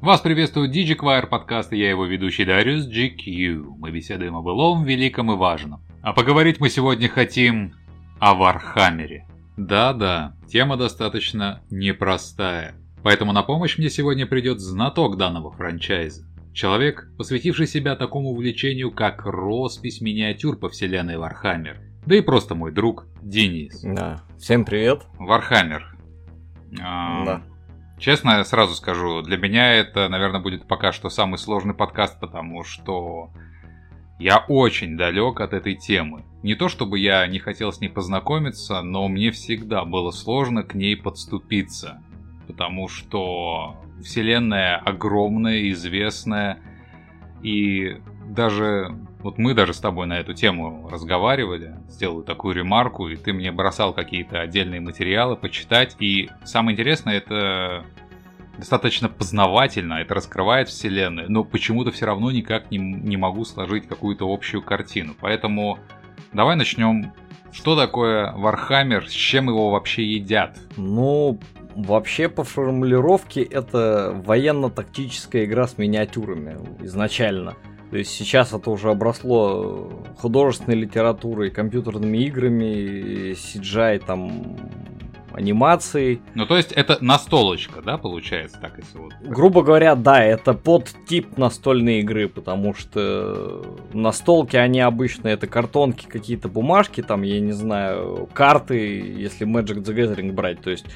Вас приветствует DiGiQuire подкаст и я его ведущий Darius GQ. Мы беседуем о былом, великом и важном. А поговорить мы сегодня хотим о Вархаммере. Да-да, тема достаточно непростая. Поэтому на помощь мне сегодня придет знаток данного франчайза. Человек, посвятивший себя такому увлечению, как роспись миниатюр по вселенной Вархаммер. Да и просто мой друг Денис. Да. Всем привет. Вархаммер. А, да. Честно, я сразу скажу, для меня это, наверное, будет пока что самый сложный подкаст, потому что я очень далек от этой темы. Не то чтобы я не хотел с ней познакомиться, но мне всегда было сложно к ней подступиться. Потому что вселенная огромная, известная, и даже вот мы даже с тобой на эту тему разговаривали, сделал такую ремарку, и ты мне бросал какие-то отдельные материалы почитать. И самое интересное, это достаточно познавательно, это раскрывает вселенную, но почему-то все равно никак не, не могу сложить какую-то общую картину. Поэтому давай начнем. Что такое Вархаммер, с чем его вообще едят? Ну, вообще по формулировке это военно-тактическая игра с миниатюрами изначально. То есть сейчас это уже обросло художественной литературой, компьютерными играми, CGI, там, анимацией. Ну, то есть это настолочка, да, получается, так если вот... Грубо говоря, да, это подтип настольной игры, потому что настолки, они обычно это картонки, какие-то бумажки, там, я не знаю, карты, если Magic the Gathering брать, то есть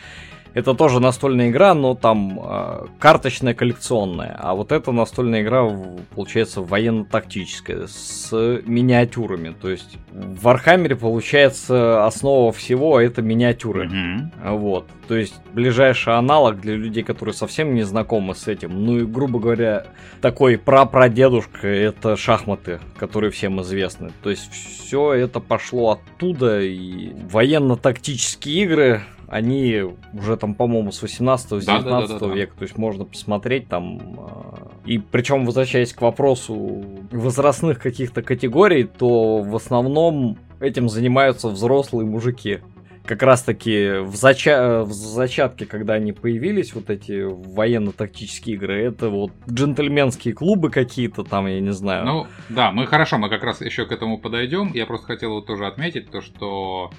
это тоже настольная игра, но там э, карточная коллекционная. А вот эта настольная игра, получается, военно-тактическая, с миниатюрами. То есть в Вархаммере, получается, основа всего это миниатюры. Mm-hmm. Вот. То есть ближайший аналог для людей, которые совсем не знакомы с этим. Ну и, грубо говоря, такой прапрадедушка это шахматы, которые всем известны. То есть все это пошло оттуда, и военно-тактические игры они уже там, по-моему, с 18-19 да, да, да, да, века, то есть можно посмотреть там. А, и причем, возвращаясь к вопросу возрастных каких-то категорий, то в основном этим занимаются взрослые мужики. Как раз таки в, зача... в зачатке, когда они появились, вот эти военно-тактические игры, это вот джентльменские клубы какие-то там, я не знаю. Ну, да, мы хорошо, мы как раз еще к этому подойдем. Я просто хотел вот тоже отметить то, что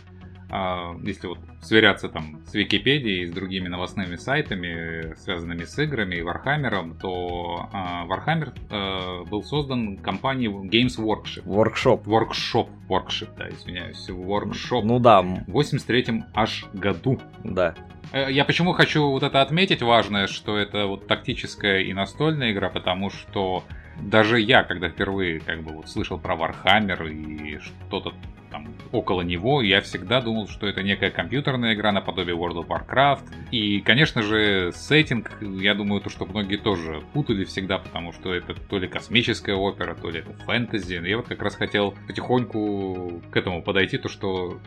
если вот сверяться там с Википедией и с другими новостными сайтами, связанными с играми и Вархаммером, то Вархаммер был создан компанией Games Workshop. Workshop. Workshop. Workshop, да, извиняюсь. Workshop. Ну да. В 83-м аж году. Да. Э, я почему хочу вот это отметить важное, что это вот тактическая и настольная игра, потому что даже я, когда впервые как бы вот слышал про Warhammer и что-то там около него, я всегда думал, что это некая компьютерная игра наподобие World of Warcraft. И, конечно же, сеттинг, я думаю, то, что многие тоже путали всегда, потому что это то ли космическая опера, то ли это фэнтези. Я вот как раз хотел потихоньку к этому подойти, то что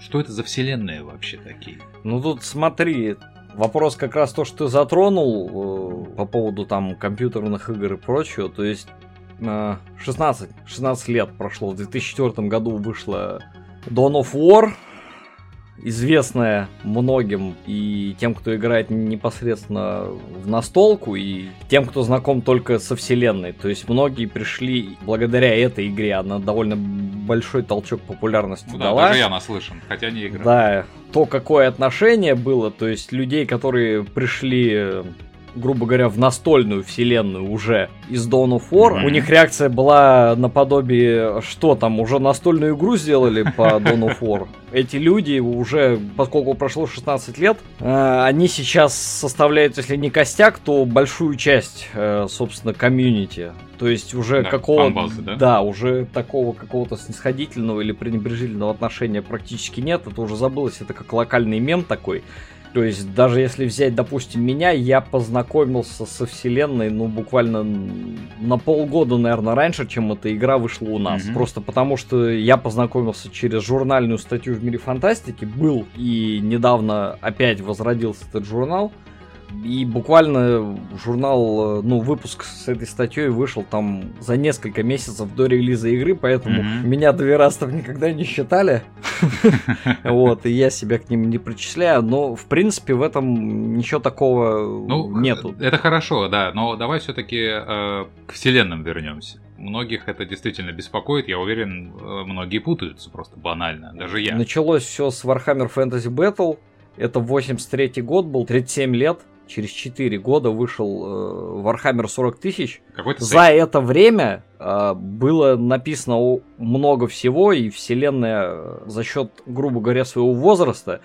что это за вселенная вообще такие? Ну тут смотри, Вопрос как раз то, что ты затронул э, по поводу там компьютерных игр и прочего. То есть 16, 16 лет прошло. В 2004 году вышла Dawn of War, известная многим и тем, кто играет непосредственно в настолку, и тем, кто знаком только со вселенной. То есть многие пришли благодаря этой игре, она довольно большой толчок популярности да, дала. Даже я наслышан, хотя не играл. Да, то какое отношение было, то есть людей, которые пришли грубо говоря, в настольную вселенную уже из Dawn of War. Mm-hmm. У них реакция была наподобие, что там, уже настольную игру сделали по Dawn of War. Эти люди уже, поскольку прошло 16 лет, э, они сейчас составляют, если не костяк, то большую часть, э, собственно, комьюнити. То есть уже да, какого да? да, уже такого какого-то снисходительного или пренебрежительного отношения практически нет. Это уже забылось, это как локальный мем такой. То есть, даже если взять, допустим, меня, я познакомился со вселенной, ну, буквально на полгода, наверное, раньше, чем эта игра вышла у нас. Mm-hmm. Просто потому, что я познакомился через журнальную статью в мире фантастики, был и недавно опять возродился этот журнал. И буквально журнал, ну, выпуск с этой статьей вышел там за несколько месяцев до релиза игры, поэтому mm-hmm. меня доверастов никогда не считали. Вот, и я себя к ним не причисляю, но, в принципе, в этом ничего такого ну, нету. Это хорошо, да, но давай все-таки э, к вселенным вернемся. Многих это действительно беспокоит, я уверен, э, многие путаются просто банально, даже я. Началось все с Warhammer Fantasy Battle, это 83 год был, 37 лет, через 4 года вышел э, Warhammer 40 тысяч. За это время э, было написано много всего, и вселенная э, за счет, грубо говоря, своего возраста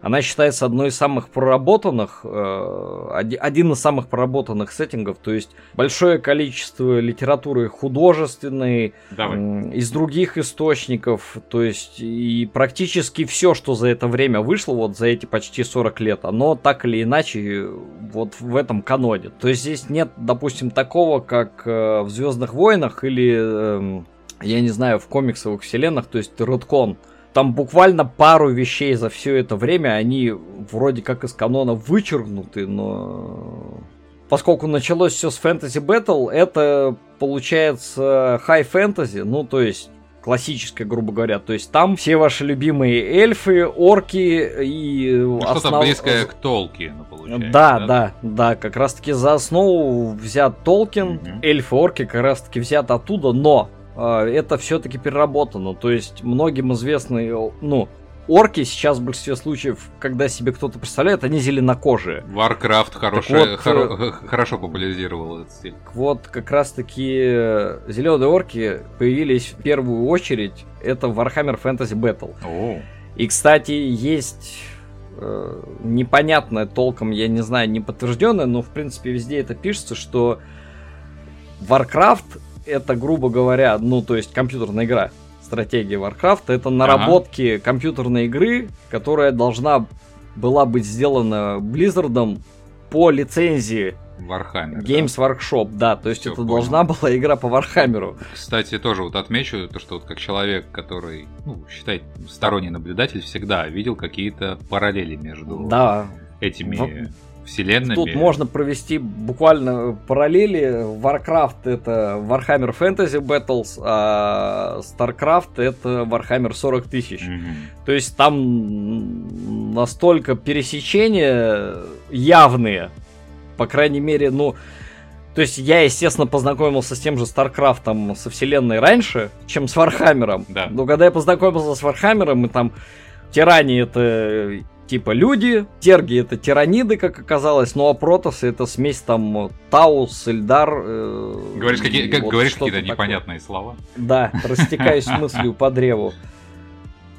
она считается одной из самых проработанных, э, один из самых проработанных сеттингов, то есть большое количество литературы художественной, Давай. из других источников, то есть и практически все, что за это время вышло, вот за эти почти 40 лет, оно так или иначе вот в этом каноне. То есть здесь нет, допустим, такого, как э, в Звездных войнах или, э, я не знаю, в комиксовых вселенных, то есть Редкон там буквально пару вещей за все это время, они вроде как из канона вычеркнуты, но... Поскольку началось все с Fantasy Battle, это получается high fantasy, ну то есть классическая, грубо говоря. То есть там все ваши любимые эльфы, орки и... Ну, основ... Что-то близкое к Толкину, получается. Да, да, да, да, как раз таки за основу взят Толкин, угу. эльфы, орки как раз таки взят оттуда, но это все-таки переработано. То есть многим известные, ну, орки сейчас в большинстве случаев, когда себе кто-то представляет, они зеленокожие. Warcraft хороший, вот, хоро, э, хорошо популяризировал этот стиль. Вот как раз-таки э, зеленые орки появились в первую очередь. Это Warhammer Fantasy Battle. Oh. И, кстати, есть э, непонятное толком, я не знаю, не подтвержденное, но в принципе везде это пишется, что Warcraft это, грубо говоря, ну, то есть компьютерная игра, стратегия Warcraft, это наработки ага. компьютерной игры, которая должна была быть сделана Blizzard по лицензии Warhammer. Games да? Workshop, да, то есть Всё, это понял. должна была игра по Вархаммеру. Кстати, тоже вот отмечу, то, что вот как человек, который, ну, считай, сторонний наблюдатель, всегда видел какие-то параллели между да. этими вселенными. Тут можно провести буквально параллели. Warcraft это Warhammer Fantasy Battles, а StarCraft это Warhammer 40 тысяч. Mm-hmm. То есть там настолько пересечения явные, по крайней мере, ну... То есть я, естественно, познакомился с тем же Старкрафтом со вселенной раньше, чем с Вархаммером. Да. Но когда я познакомился с Вархаммером, и там Терраны это типа люди, зерги это тираниды, как оказалось, ну а протоссы это смесь там Тау с Эльдар. Э, говоришь, какие, как, вот говоришь какие-то непонятные слова. Да, растекаюсь мыслью по древу.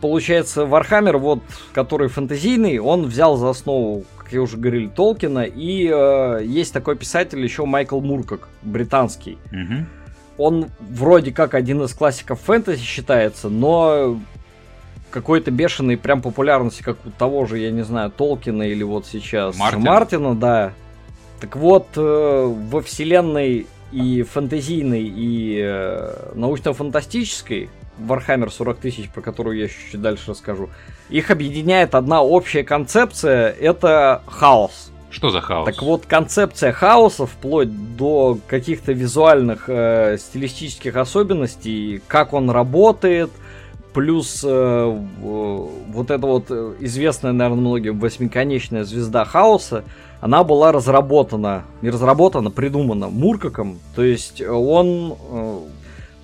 Получается, Вархаммер, вот, который фэнтезийный, он взял за основу, как я уже говорил, Толкина, и э, есть такой писатель еще Майкл Муркок, британский. Угу. Он вроде как один из классиков фэнтези считается, но какой-то бешеной прям популярности, как у того же, я не знаю, Толкина или вот сейчас Мартин. Мартина, да. Так вот, э, во вселенной и фэнтезийной, и э, научно-фантастической, Warhammer 40 тысяч, про которую я чуть-чуть дальше расскажу, их объединяет одна общая концепция, это хаос. Что за хаос? Так вот, концепция хаоса, вплоть до каких-то визуальных э, стилистических особенностей, как он работает – Плюс э, вот эта вот э, известная, наверное, многим восьмиконечная звезда хаоса, она была разработана, не разработана, придумана Муркаком. То есть он э,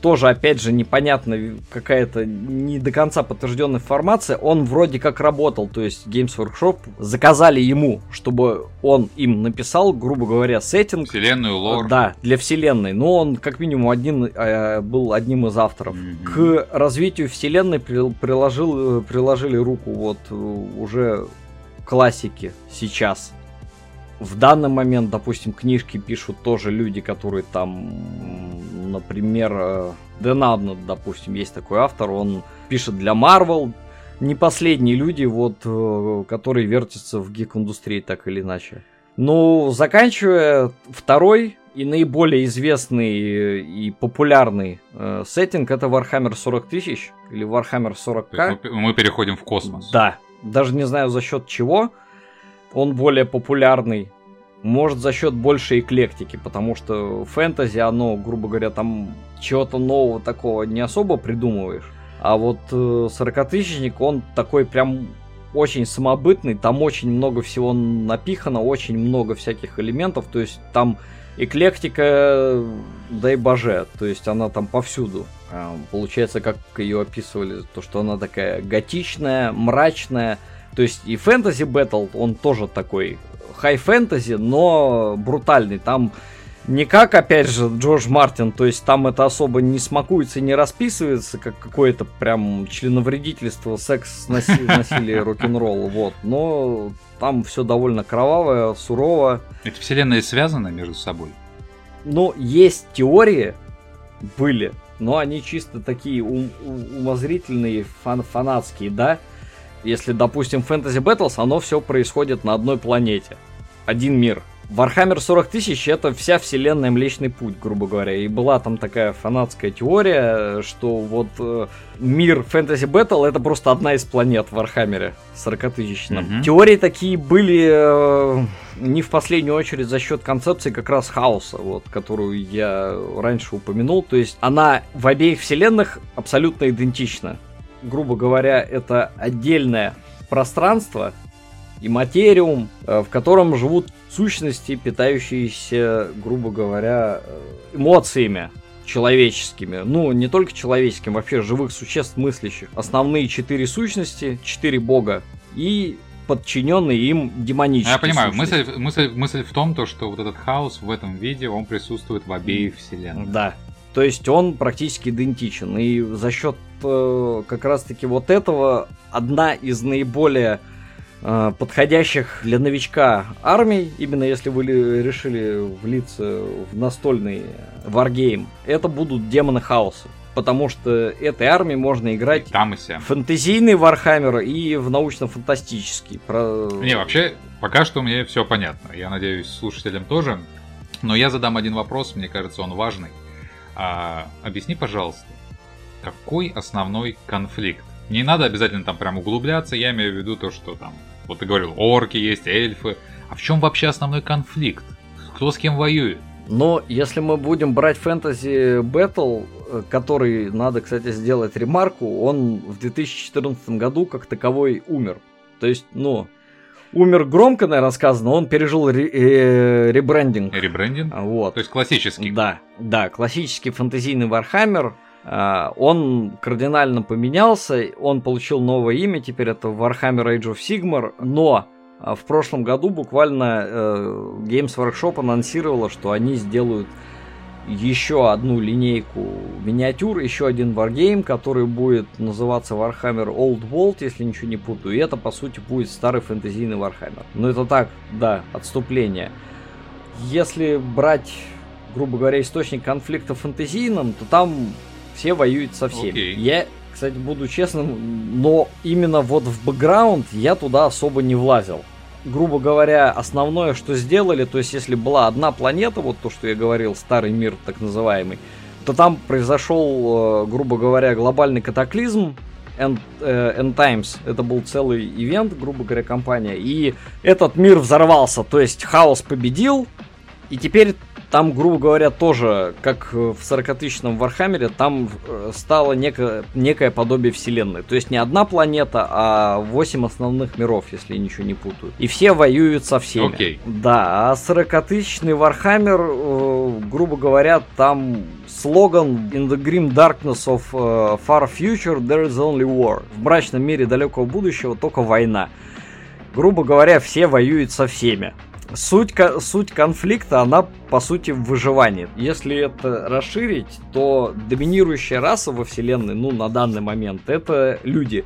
тоже, опять же, непонятно, какая-то не до конца подтвержденная информация, он вроде как работал, то есть Games Workshop заказали ему, чтобы он им написал, грубо говоря, сеттинг. Вселенную, лор. Да, для вселенной, но он как минимум один, э, был одним из авторов. Mm-hmm. К развитию вселенной при, приложил, приложили руку вот э, уже классики сейчас в данный момент, допустим, книжки пишут тоже люди, которые там, например, Дэн э, Абнет, допустим, есть такой автор, он пишет для Marvel, не последние люди, вот, э, которые вертятся в гик-индустрии так или иначе. Ну, заканчивая, второй и наиболее известный и популярный э, сеттинг это Warhammer 40 тысяч или Warhammer 40к. Мы, мы переходим в космос. Да, даже не знаю за счет чего он более популярный. может за счет большей эклектики, потому что фэнтези, оно, грубо говоря, там чего-то нового такого не особо придумываешь. А вот э, 40-тысячник, он такой прям очень самобытный, там очень много всего напихано, очень много всяких элементов, то есть там эклектика, дай боже, то есть она там повсюду. А, получается, как ее описывали, то, что она такая готичная, мрачная, то есть и Fantasy Battle, он тоже такой high fantasy, но брутальный. Там не как, опять же, Джордж Мартин, то есть там это особо не смакуется и не расписывается, как какое-то прям членовредительство, секс, насилие, насилие рок-н-ролл, вот. Но там все довольно кровавое, сурово. Эти вселенные связаны между собой? Ну, есть теории, были, но они чисто такие ум- умозрительные, фан фанатские, да? Если, допустим, Fantasy Battles, оно все происходит на одной планете. Один мир – Warhammer 40 тысяч это вся вселенная Млечный Путь, грубо говоря. И была там такая фанатская теория, что вот э, мир Fantasy Battle это просто одна из планет в Warhammer 40 тысячном. Mm-hmm. Теории такие были э, не в последнюю очередь за счет концепции как раз хаоса, вот, которую я раньше упомянул. То есть она в обеих вселенных абсолютно идентична. Грубо говоря, это отдельное пространство, и материум, э, в котором живут сущности, питающиеся, грубо говоря, э, эмоциями человеческими. Ну, не только человеческими, вообще живых существ мыслящих. Основные четыре сущности, четыре бога и подчиненные им демонические. Я понимаю, мысль, мысль, мысль в том, то, что вот этот хаос в этом виде, он присутствует в обеих вселенных. Да. То есть он практически идентичен. И за счет как раз-таки вот этого одна из наиболее Э, подходящих для новичка армий, именно если вы решили влиться в настольный варгейм, это будут демоны хаоса. Потому что этой армии можно играть и там и сям. в фэнтезийный Вархаммер и в научно-фантастический. Про... Не, вообще, пока что мне все понятно. Я надеюсь, слушателям тоже. Но я задам один вопрос, мне кажется, он важный. А, объясни, пожалуйста, какой основной конфликт? Не надо обязательно там прям углубляться, я имею в виду то, что там вот ты говорил, орки есть, эльфы. А в чем вообще основной конфликт? Кто с кем воюет? Но если мы будем брать фэнтези Battle, э, который, надо, кстати, сделать ремарку, он в 2014 году как таковой умер. То есть, ну, умер громко, наверное, сказано, он пережил ре- э- ребрендинг. Ребрендинг? Вот. То есть классический. Да, да, классический фэнтезийный Вархаммер – он кардинально поменялся, он получил новое имя, теперь это Warhammer Age of Sigmar, но а, в прошлом году буквально э, Games Workshop анонсировала, что они сделают еще одну линейку миниатюр, еще один варгейм, который будет называться Warhammer Old World, если ничего не путаю. И это, по сути, будет старый фэнтезийный Warhammer. Но это так, да, отступление. Если брать, грубо говоря, источник конфликта фэнтезийным, то там все воюют со всеми. Okay. Я, кстати, буду честным, но именно вот в бэкграунд я туда особо не влазил. Грубо говоря, основное, что сделали, то есть если была одна планета, вот то, что я говорил, старый мир так называемый, то там произошел, э, грубо говоря, глобальный катаклизм, End, э, End Times. Это был целый ивент, грубо говоря, компания. И этот мир взорвался. То есть хаос победил. И теперь там, грубо говоря, тоже, как в 40-тысячном Вархаммере, там э, стало некое, некое подобие вселенной. То есть не одна планета, а 8 основных миров, если я ничего не путаю. И все воюют со всеми. Okay. Да, а 40-тысячный Вархаммер, э, грубо говоря, там слоган In the grim darkness of far future there is only war. В мрачном мире далекого будущего только война. Грубо говоря, все воюют со всеми суть, суть конфликта, она по сути в выживании. Если это расширить, то доминирующая раса во вселенной, ну, на данный момент, это люди.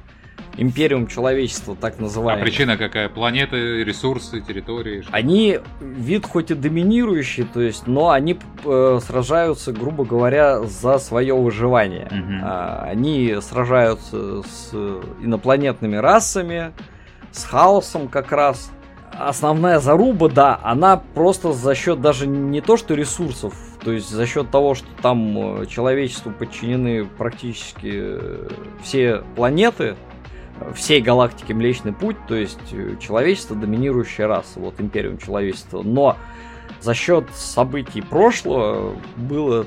Империум человечества, так называемый. А причина какая? Планеты, ресурсы, территории? Что? Они вид хоть и доминирующий, то есть, но они э, сражаются, грубо говоря, за свое выживание. Угу. А, они сражаются с инопланетными расами, с хаосом как раз основная заруба, да, она просто за счет даже не то, что ресурсов, то есть за счет того, что там э, человечеству подчинены практически э, все планеты, всей галактики Млечный Путь, то есть э, человечество доминирующая раса, вот империум человечества. Но за счет событий прошлого было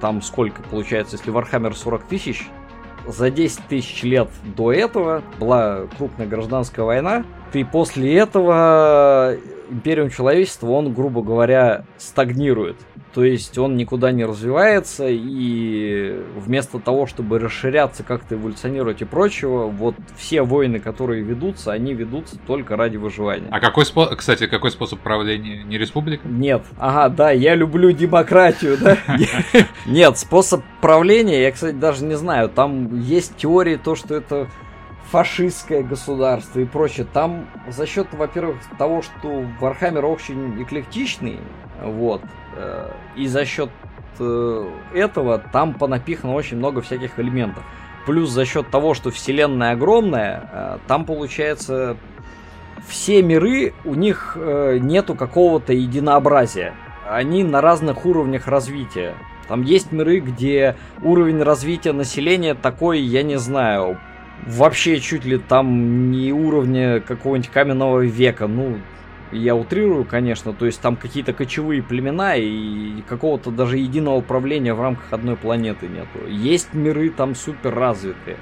там сколько получается, если Вархаммер 40 тысяч, за 10 тысяч лет до этого была крупная гражданская война, и после этого Империум человечества, он, грубо говоря, стагнирует. То есть он никуда не развивается, и вместо того, чтобы расширяться, как-то эволюционировать и прочего, вот все войны, которые ведутся, они ведутся только ради выживания. А какой способ, кстати, какой способ правления? Не республика? Нет. Ага, да, я люблю демократию, да? Нет, способ правления, я, кстати, даже не знаю. Там есть теории, то, что это фашистское государство и прочее. Там за счет, во-первых, того, что Вархаммер очень эклектичный, вот, э, и за счет э, этого там понапихано очень много всяких элементов. Плюс за счет того, что вселенная огромная, э, там получается все миры, у них нету какого-то единообразия. Они на разных уровнях развития. Там есть миры, где уровень развития населения такой, я не знаю, вообще чуть ли там не уровня какого-нибудь каменного века. Ну, я утрирую, конечно, то есть там какие-то кочевые племена и какого-то даже единого управления в рамках одной планеты нету. Есть миры там супер развитые.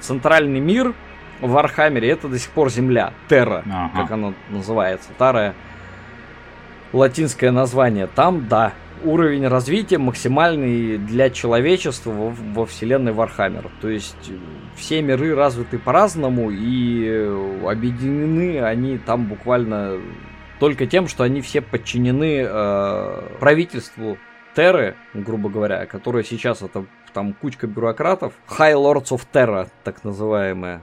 Центральный мир в Архамере это до сих пор Земля, Терра, ага. как она называется, старое латинское название. Там, да, уровень развития максимальный для человечества во, во вселенной Вархаммер. То есть все миры развиты по-разному и объединены они там буквально только тем, что они все подчинены э, правительству Терры, грубо говоря, которое сейчас это там кучка бюрократов, High Lords of Terra, так называемые.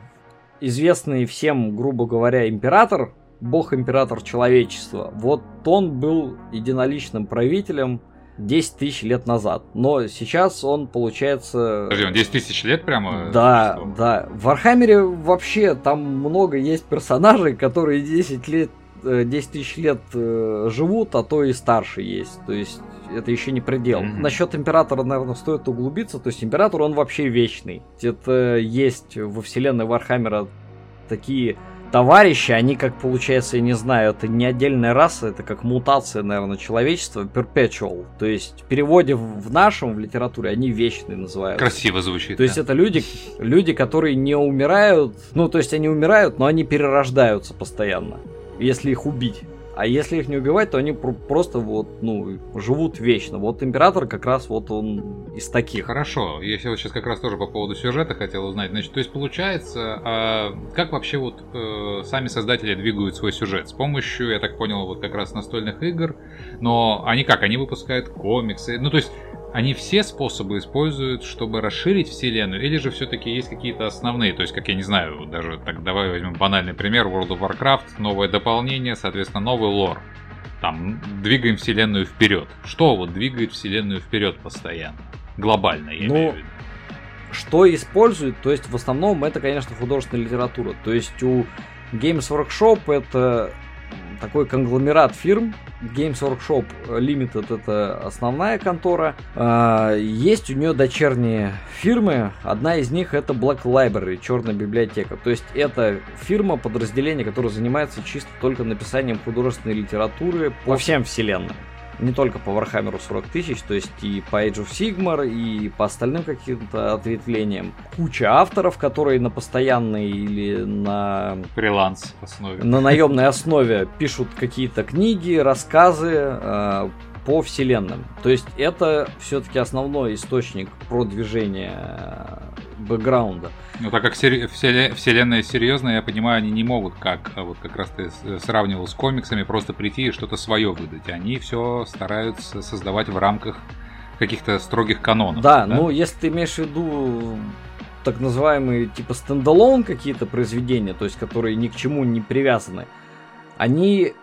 Известный всем, грубо говоря, император бог-император человечества. Вот он был единоличным правителем 10 тысяч лет назад. Но сейчас он получается... Подожди, он 10 тысяч лет прямо? Да, что? да. В Вархаммере вообще там много есть персонажей, которые 10 лет 10 э, тысяч лет э, живут, а то и старше есть. То есть это еще не предел. Mm-hmm. Насчет императора, наверное, стоит углубиться. То есть император, он вообще вечный. Это есть во вселенной Вархаммера такие товарищи, они как получается, я не знаю, это не отдельная раса, это как мутация, наверное, человечества, perpetual. То есть в переводе в нашем, в литературе, они вечные называются. Красиво звучит. То да. есть это люди, люди, которые не умирают, ну то есть они умирают, но они перерождаются постоянно, если их убить. А если их не убивать, то они просто вот, ну, живут вечно. Вот император как раз вот он из таких. Хорошо, я сейчас как раз тоже по поводу сюжета хотел узнать. Значит, то есть получается, а как вообще вот э, сами создатели двигают свой сюжет? С помощью, я так понял, вот как раз настольных игр. Но они как? Они выпускают комиксы. Ну, то есть они все способы используют, чтобы расширить вселенную, или же все-таки есть какие-то основные, то есть, как я не знаю, даже так давай возьмем банальный пример, World of Warcraft, новое дополнение, соответственно, новый лор. Там двигаем вселенную вперед. Что вот двигает вселенную вперед постоянно? Глобально, я ну, имею в виду. Что используют, то есть в основном это, конечно, художественная литература. То есть у Games Workshop это такой конгломерат фирм. Games Workshop Limited это основная контора. А, есть у нее дочерние фирмы. Одна из них это Black Library, черная библиотека. То есть это фирма, подразделение, которое занимается чисто только написанием художественной литературы по всем вселенным не только по Warhammer 40 тысяч, то есть и по Age of Sigmar, и по остальным каким-то ответвлениям. Куча авторов, которые на постоянной или на... Фриланс основе. На наемной основе пишут какие-то книги, рассказы, э, по вселенным. То есть это все-таки основной источник продвижения бэкграунда. Ну, так как вселенная серьезная, я понимаю, они не могут, как а вот как раз ты сравнивал с комиксами, просто прийти и что-то свое выдать. Они все стараются создавать в рамках каких-то строгих канонов. Да, да, ну если ты имеешь в виду так называемые типа стендалон какие-то произведения, то есть которые ни к чему не привязаны, они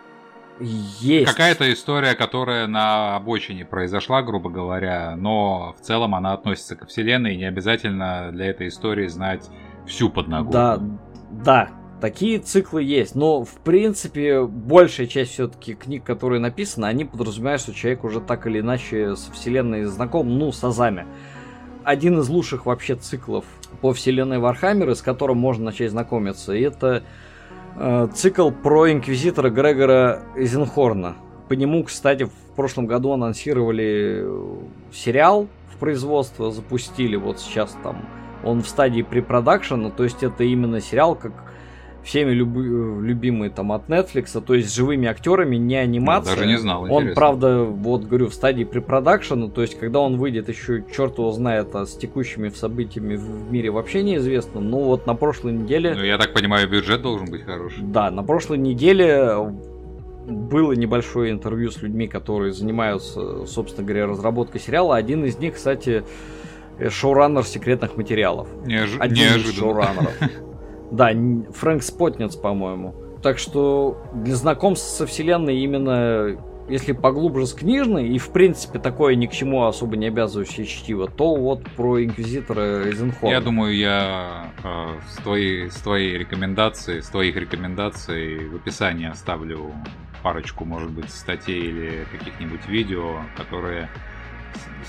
есть. Какая-то история, которая на обочине произошла, грубо говоря, но в целом она относится к вселенной, и не обязательно для этой истории знать всю подноготную. Да, да, такие циклы есть, но в принципе большая часть все-таки книг, которые написаны, они подразумевают, что человек уже так или иначе с вселенной знаком, ну, с азами. один из лучших вообще циклов по вселенной Вархаммера, с которым можно начать знакомиться. И это цикл про инквизитора Грегора Эйзенхорна. По нему, кстати, в прошлом году анонсировали э, сериал в производство, запустили вот сейчас там. Он в стадии препродакшена, то есть это именно сериал, как всеми люби, любимый там от Netflix, то есть живыми актерами, не анимация. Даже не знал, Он, интересно. правда, вот говорю, в стадии препродакшена, то есть когда он выйдет, еще черт его знает, а с текущими событиями в мире вообще неизвестно. Ну вот на прошлой неделе... Ну я так понимаю, бюджет должен быть хороший. Да, на прошлой неделе было небольшое интервью с людьми, которые занимаются, собственно говоря, разработкой сериала. Один из них, кстати, шоураннер секретных материалов. Неожи... Один Неожиданно. из шоураннеров. Да, Фрэнк Спотниц, по-моему. Так что для знакомства со вселенной именно если поглубже с книжной, и в принципе такое ни к чему особо не обязывающее чтиво, то вот про Инквизитора Эйзенхорна. Я думаю, я э, с, твоей, с твоей рекомендацией, с твоих рекомендаций в описании оставлю парочку, может быть, статей или каких-нибудь видео, которые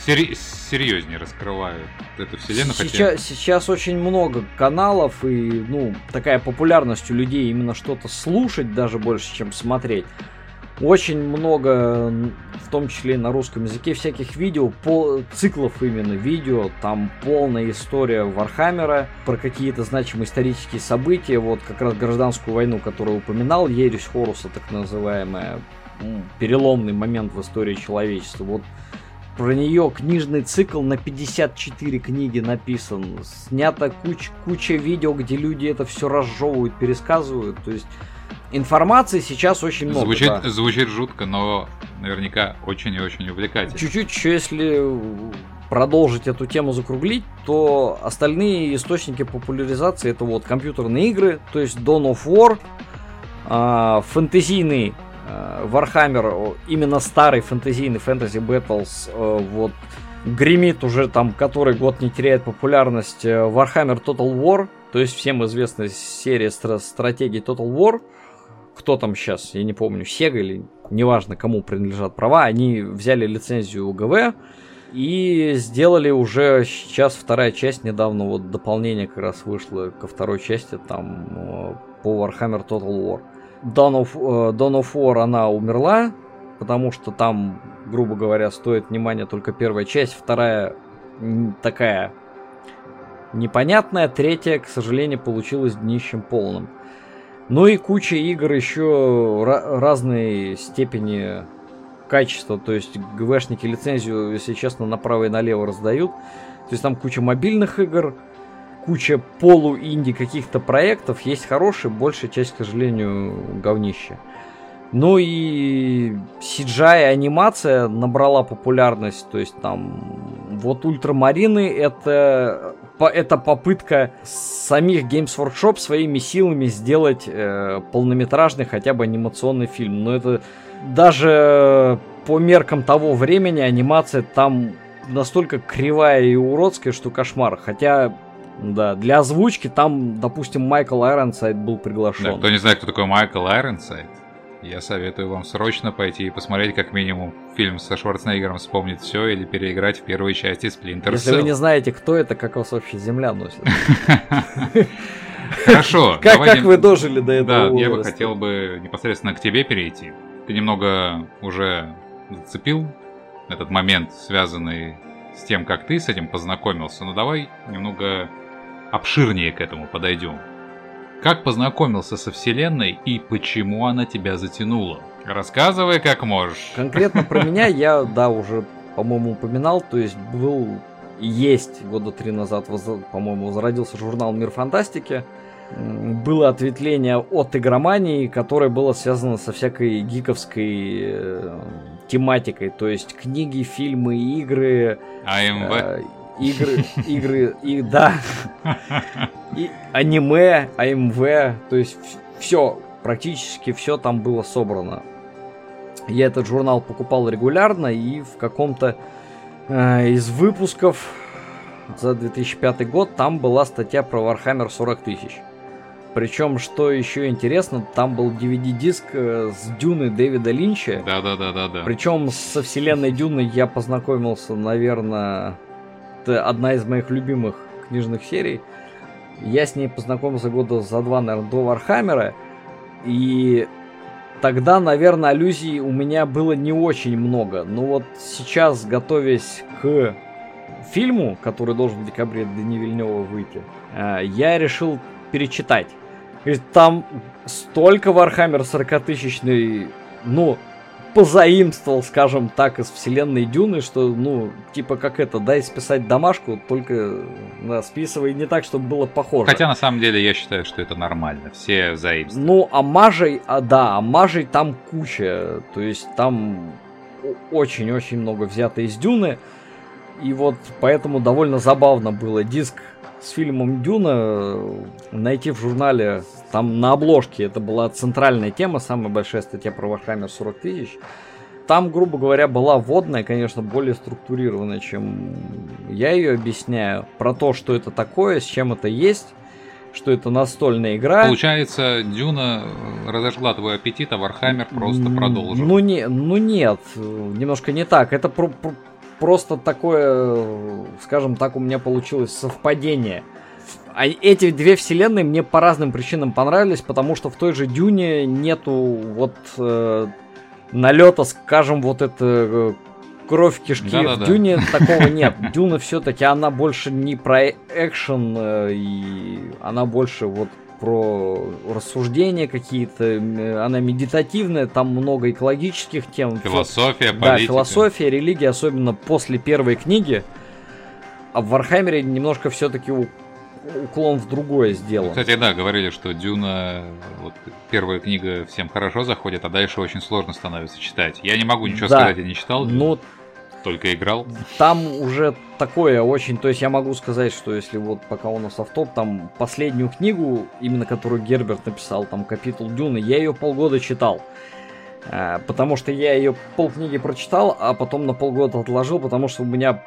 сери- серьезнее раскрывают эту вселенную. Сейчас, хотя... сейчас очень много каналов и ну такая популярность у людей именно что-то слушать даже больше, чем смотреть. Очень много, в том числе на русском языке, всяких видео, по, циклов именно видео, там полная история Вархаммера про какие-то значимые исторические события, вот как раз гражданскую войну, которую упоминал, Ересь Хоруса, так называемая, переломный момент в истории человечества. Вот про нее книжный цикл на 54 книги написан. Снято куч, куча видео, где люди это все разжевывают, пересказывают. То есть информации сейчас очень много. Звучит, да. звучит жутко, но наверняка очень и очень увлекательно. Чуть-чуть еще если продолжить эту тему закруглить, то остальные источники популяризации это вот компьютерные игры, то есть Dawn of War, э, фэнтезийный Warhammer, именно старый фэнтезийный Fantasy Battles, э, вот гремит уже там который год не теряет популярность э, Warhammer Total War, то есть всем известная серия стра- стратегий Total War. Кто там сейчас, я не помню, Sega или неважно, кому принадлежат права, они взяли лицензию УГВ и сделали уже сейчас вторая часть, недавно вот дополнение как раз вышло ко второй части там э, по Warhammer Total War. Uh, Dawn of War она умерла, потому что там, грубо говоря, стоит внимания только первая часть, вторая такая непонятная, третья, к сожалению, получилась днищем полным. Ну и куча игр еще разной степени качества, то есть ГВшники лицензию, если честно, направо и налево раздают. То есть там куча мобильных игр, куча полу-инди каких-то проектов, есть хорошие, большая часть, к сожалению, говнище. Ну и CGI анимация набрала популярность, то есть там вот Ультрамарины это это попытка самих Games Workshop своими силами сделать э, полнометражный хотя бы анимационный фильм. Но это даже по меркам того времени анимация там настолько кривая и уродская, что кошмар. Хотя да, для озвучки там, допустим, Майкл Айронсайд был приглашен. Да, кто не знает, кто такой Майкл Айронсайд, я советую вам срочно пойти и посмотреть как минимум фильм со Шварценеггером «Вспомнить все» или переиграть в первой части Splinter Cell. Если вы не знаете, кто это, как вас вообще земля носит. Хорошо. Как, как вы дожили до этого Да, я бы хотел бы непосредственно к тебе перейти. Ты немного уже зацепил этот момент, связанный с тем, как ты с этим познакомился. Но давай немного обширнее к этому подойдем. Как познакомился со Вселенной и почему она тебя затянула? Рассказывай как можешь. Конкретно про меня я, да, уже, по-моему, упоминал. То есть был, есть года три назад, по-моему, зародился журнал «Мир фантастики». Было ответвление от игромании, которое было связано со всякой гиковской э, тематикой. То есть книги, фильмы, игры. АМВ. Игры, игры, и да, и аниме, АМВ, то есть все, практически все там было собрано. Я этот журнал покупал регулярно и в каком-то э, из выпусков за 2005 год там была статья про Warhammer 40 тысяч. Причем, что еще интересно, там был DVD-диск э, с Дюны Дэвида Линча. Да, да, да, да, да. Причем со вселенной Дюны я познакомился, наверное, это одна из моих любимых книжных серий. Я с ней познакомился года за два, наверное, до Вархаммера. И тогда, наверное, аллюзий у меня было не очень много. Но вот сейчас, готовясь к фильму, который должен в декабре Дени Вильнёва выйти, э, я решил перечитать. И там столько Warhammer 40-тысячный, ну, позаимствовал, скажем так, из вселенной Дюны, что, ну, типа как это, дай списать домашку, только да, списывай не так, чтобы было похоже. Хотя на самом деле я считаю, что это нормально, все заимствовали. Ну, а мажей, а, да, мажей там куча, то есть там очень-очень много взято из Дюны, и вот поэтому довольно забавно было диск с фильмом Дюна найти в журнале, там на обложке, это была центральная тема, самая большая статья про Warhammer 40 тысяч. Там, грубо говоря, была вводная, конечно, более структурированная, чем я ее объясняю. Про то, что это такое, с чем это есть, что это настольная игра. Получается, Дюна разожгла твой аппетит, а Warhammer просто продолжил. Ну, не, ну нет, немножко не так. Это про, про, просто такое, скажем так, у меня получилось совпадение. А эти две вселенные мне по разным причинам понравились, потому что в той же Дюне нету вот э, налета, скажем, вот это э, кровь кишки. Да-да-да. В Дюне такого нет. Дюна все-таки она больше не про экшен, э, и она больше вот про рассуждения какие-то, она медитативная, там много экологических тем. Философия, политика. Да, философия, религия, особенно после первой книги. А в Вархаммере немножко все-таки уклон в другое сделан. Кстати, да, говорили, что Дюна, вот первая книга всем хорошо заходит, а дальше очень сложно становится читать. Я не могу ничего да. сказать, я не читал. Ну, только играл? Там уже такое очень, то есть я могу сказать, что если вот пока у нас автоп, там последнюю книгу, именно которую Герберт написал, там Капитул Дюны, я ее полгода читал. Э, потому что я ее полкниги прочитал, а потом на полгода отложил, потому что у меня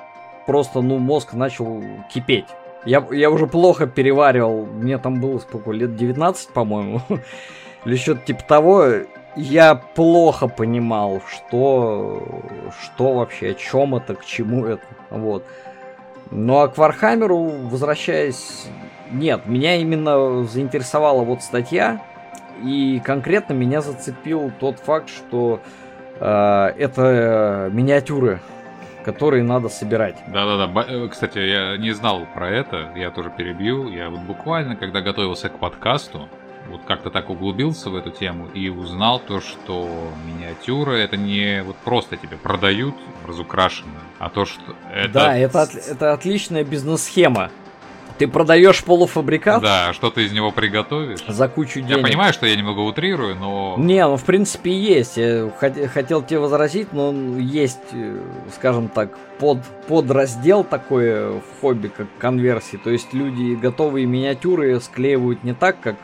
просто, ну, мозг начал кипеть. Я, я уже плохо переваривал, мне там было сколько, лет 19, по-моему, или что-то типа того, я плохо понимал, что, что вообще, о чем это, к чему это. Вот. Ну а к Вархаммеру, возвращаясь, нет, меня именно заинтересовала вот статья, и конкретно меня зацепил тот факт, что э, это миниатюры, которые надо собирать. Да-да-да. Э, кстати, я не знал про это, я тоже перебью. Я вот буквально, когда готовился к подкасту, вот как-то так углубился в эту тему и узнал то, что миниатюры это не вот просто тебе продают разукрашенные, а то, что это... Да, это, это отличная бизнес-схема. Ты продаешь полуфабрикат? Да, что ты из него приготовишь? За кучу денег. Я понимаю, что я немного утрирую, но... Не, ну в принципе есть. Я хотел тебе возразить, но есть, э, скажем так, под, подраздел такой в хобби, как конверсии. То есть люди готовые миниатюры склеивают не так, как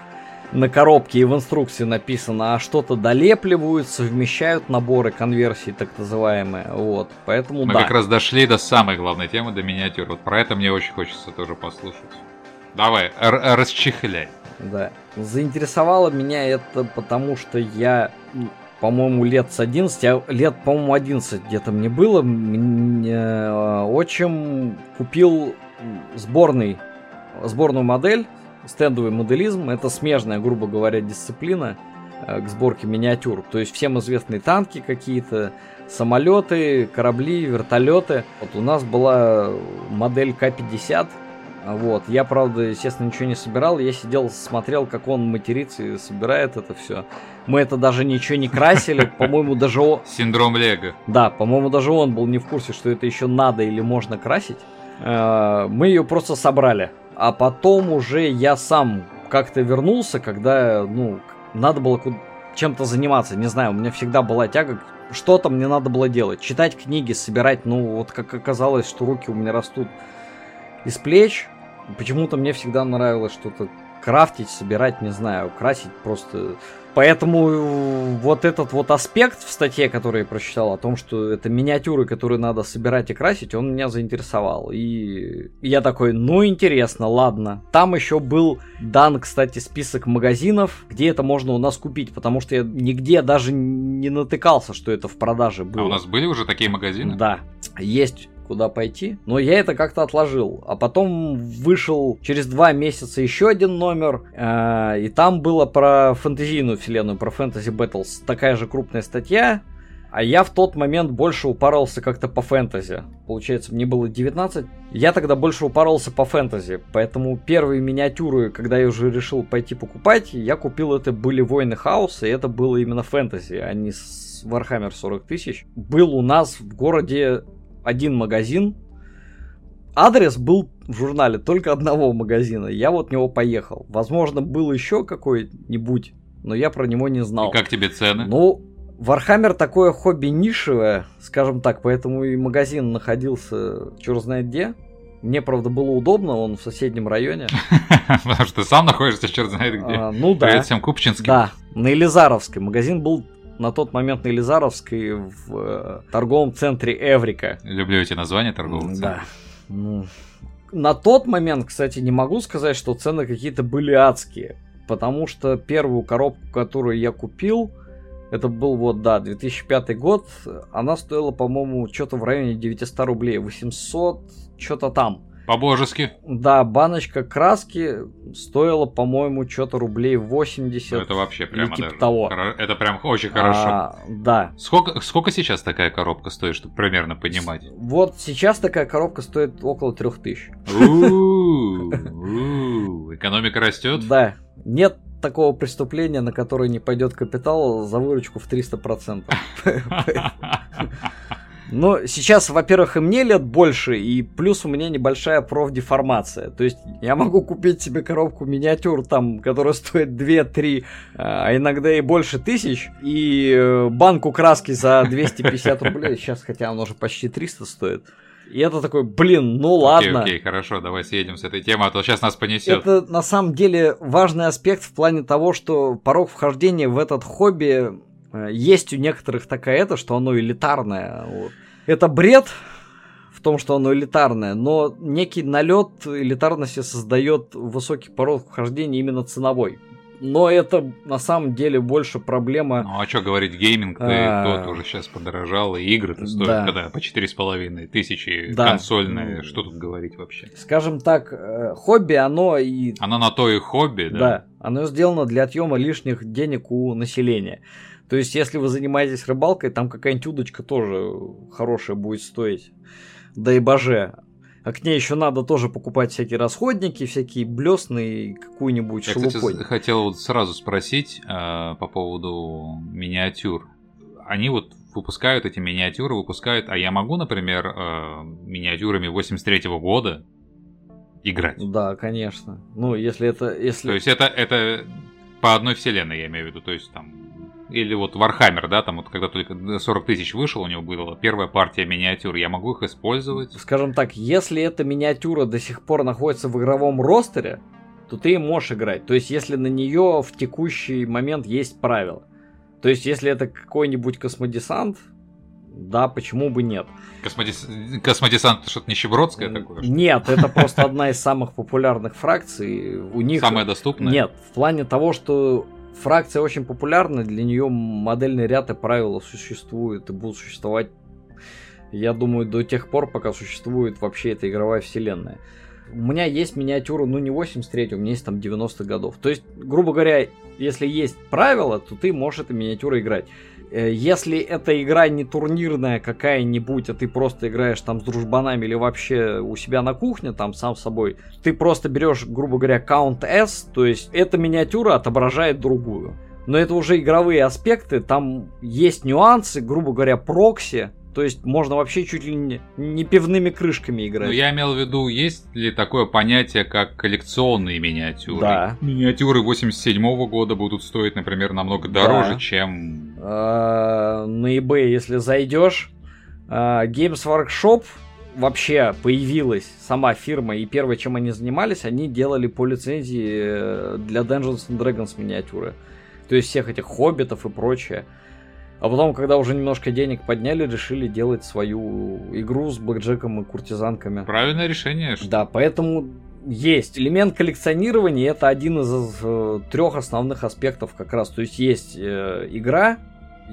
на коробке и в инструкции написано, а что-то долепливают, совмещают наборы конверсий, так называемые. Вот, поэтому Мы да. как раз дошли до самой главной темы, до миниатюр. Вот про это мне очень хочется тоже послушать. Давай, расчехляй. Да. Заинтересовало меня это потому, что я, по-моему, лет с 11, а лет, по-моему, 11 где-то мне было, мне э, отчим купил сборный, сборную модель стендовый моделизм это смежная, грубо говоря, дисциплина э, к сборке миниатюр. То есть всем известные танки какие-то, самолеты, корабли, вертолеты. Вот у нас была модель К-50. Вот. Я, правда, естественно, ничего не собирал. Я сидел, смотрел, как он матерится и собирает это все. Мы это даже ничего не красили. По-моему, даже он... Синдром Лего. Да, по-моему, даже он был не в курсе, что это еще надо или можно красить. Э, мы ее просто собрали а потом уже я сам как-то вернулся, когда, ну, надо было чем-то заниматься, не знаю, у меня всегда была тяга, что-то мне надо было делать, читать книги, собирать, ну, вот как оказалось, что руки у меня растут из плеч, почему-то мне всегда нравилось что-то крафтить, собирать, не знаю, красить, просто Поэтому э, вот этот вот аспект в статье, который я прочитал, о том, что это миниатюры, которые надо собирать и красить, он меня заинтересовал. И я такой, ну интересно, ладно. Там еще был дан, кстати, список магазинов, где это можно у нас купить, потому что я нигде даже не натыкался, что это в продаже было. А у нас были уже такие магазины? Да. Есть куда пойти, но я это как-то отложил. А потом вышел через два месяца еще один номер, э, и там было про фэнтезийную вселенную, про Fantasy Battles такая же крупная статья, а я в тот момент больше упарывался как-то по фэнтези. Получается, мне было 19. Я тогда больше упарывался по фэнтези. Поэтому первые миниатюры, когда я уже решил пойти покупать, я купил это были Войны Хаоса, и это было именно фэнтези, а не Warhammer 40 тысяч. Был у нас в городе один магазин. Адрес был в журнале только одного магазина. Я вот в него поехал. Возможно, был еще какой-нибудь, но я про него не знал. И как тебе цены? Ну, Вархаммер такое хобби нишевое, скажем так, поэтому и магазин находился черт знает где. Мне, правда, было удобно, он в соседнем районе. Потому что ты сам находишься черт знает где. А, ну да. Привет всем Купчинским. Да, на Елизаровской. Магазин был на тот момент на Елизаровской в э, торговом центре Эврика. Люблю эти названия торгового центра. Да. Ну, на тот момент, кстати, не могу сказать, что цены какие-то были адские. Потому что первую коробку, которую я купил, это был вот, да, 2005 год. Она стоила, по-моему, что-то в районе 900 рублей. 800, что-то там. По-божески. Да, баночка краски стоила, по-моему, что-то рублей 80. Ну, это вообще прямо типа даже. того. Это прям очень хорошо. А, да. Сколько, сколько сейчас такая коробка стоит, чтобы примерно понимать? Вот сейчас такая коробка стоит около 3000. Экономика растет? Да. Нет такого преступления, на которое не пойдет капитал за выручку в 300%. Но сейчас, во-первых, и мне лет больше, и плюс у меня небольшая профдеформация. То есть я могу купить себе коробку миниатюр, там, которая стоит 2-3, а иногда и больше тысяч, и э, банку краски за 250 рублей. Сейчас, хотя она уже почти 300 стоит. И это такой, блин, ну ладно. Окей, окей, хорошо, давай съедем с этой темы, а то сейчас нас понесет. Это на самом деле важный аспект в плане того, что порог вхождения в этот хобби есть у некоторых такая это, что оно элитарное. Вот. Это бред в том, что оно элитарное, но некий налет элитарности создает высокий порог вхождения именно ценовой но это на самом деле больше проблема... Ну а что говорить, гейминг а... тот уже сейчас подорожал, и игры-то стоят да. когда по четыре с половиной тысячи да. консольные, что тут говорить вообще? Скажем так, э, хобби, оно и... Оно на то и хобби, да? Да, оно сделано для отъема лишних денег у населения. То есть, если вы занимаетесь рыбалкой, там какая-нибудь удочка тоже хорошая будет стоить. Да и боже. А к ней еще надо тоже покупать всякие расходники, всякие блесны и какую-нибудь Я, шелупонь. кстати, хотел вот сразу спросить э, по поводу миниатюр. Они вот выпускают эти миниатюры, выпускают, а я могу, например, э, миниатюрами 83 -го года играть? Да, конечно. Ну, если это... Если... То есть это, это по одной вселенной, я имею в виду, то есть там или вот Warhammer, да, там вот когда только 40 тысяч вышел, у него была первая партия миниатюр, я могу их использовать? Скажем так, если эта миниатюра до сих пор находится в игровом ростере, то ты можешь играть. То есть, если на нее в текущий момент есть правила. То есть, если это какой-нибудь космодесант, да, почему бы нет? Космодес... Космодесант что-то нищебродское такое? Нет, это просто одна из самых популярных фракций. У них... Самая доступная? Нет, в плане того, что фракция очень популярна, для нее модельный ряд и правила существуют и будут существовать, я думаю, до тех пор, пока существует вообще эта игровая вселенная. У меня есть миниатюра, ну не 83 у меня есть там 90-х годов. То есть, грубо говоря, если есть правила, то ты можешь эту миниатюру играть. Э, если эта игра не турнирная какая-нибудь, а ты просто играешь там с дружбанами или вообще у себя на кухне, там сам собой, ты просто берешь, грубо говоря, Count S, то есть эта миниатюра отображает другую. Но это уже игровые аспекты, там есть нюансы, грубо говоря, прокси, то есть можно вообще чуть ли не, не пивными крышками играть. Ну, я имел в виду, есть ли такое понятие, как коллекционные миниатюры? Да. Миниатюры 87 -го года будут стоить, например, намного дороже, да. чем... А, на eBay, если зайдешь, а, Games Workshop вообще появилась сама фирма, и первое, чем они занимались, они делали по лицензии э, для Dungeons and Dragons миниатюры. То есть всех этих хоббитов и прочее. А потом, когда уже немножко денег подняли, решили делать свою игру с блэкджеком и куртизанками. Правильное решение. Что... Да, поэтому есть. Элемент коллекционирования это один из э, трех основных аспектов как раз. То есть есть э, игра,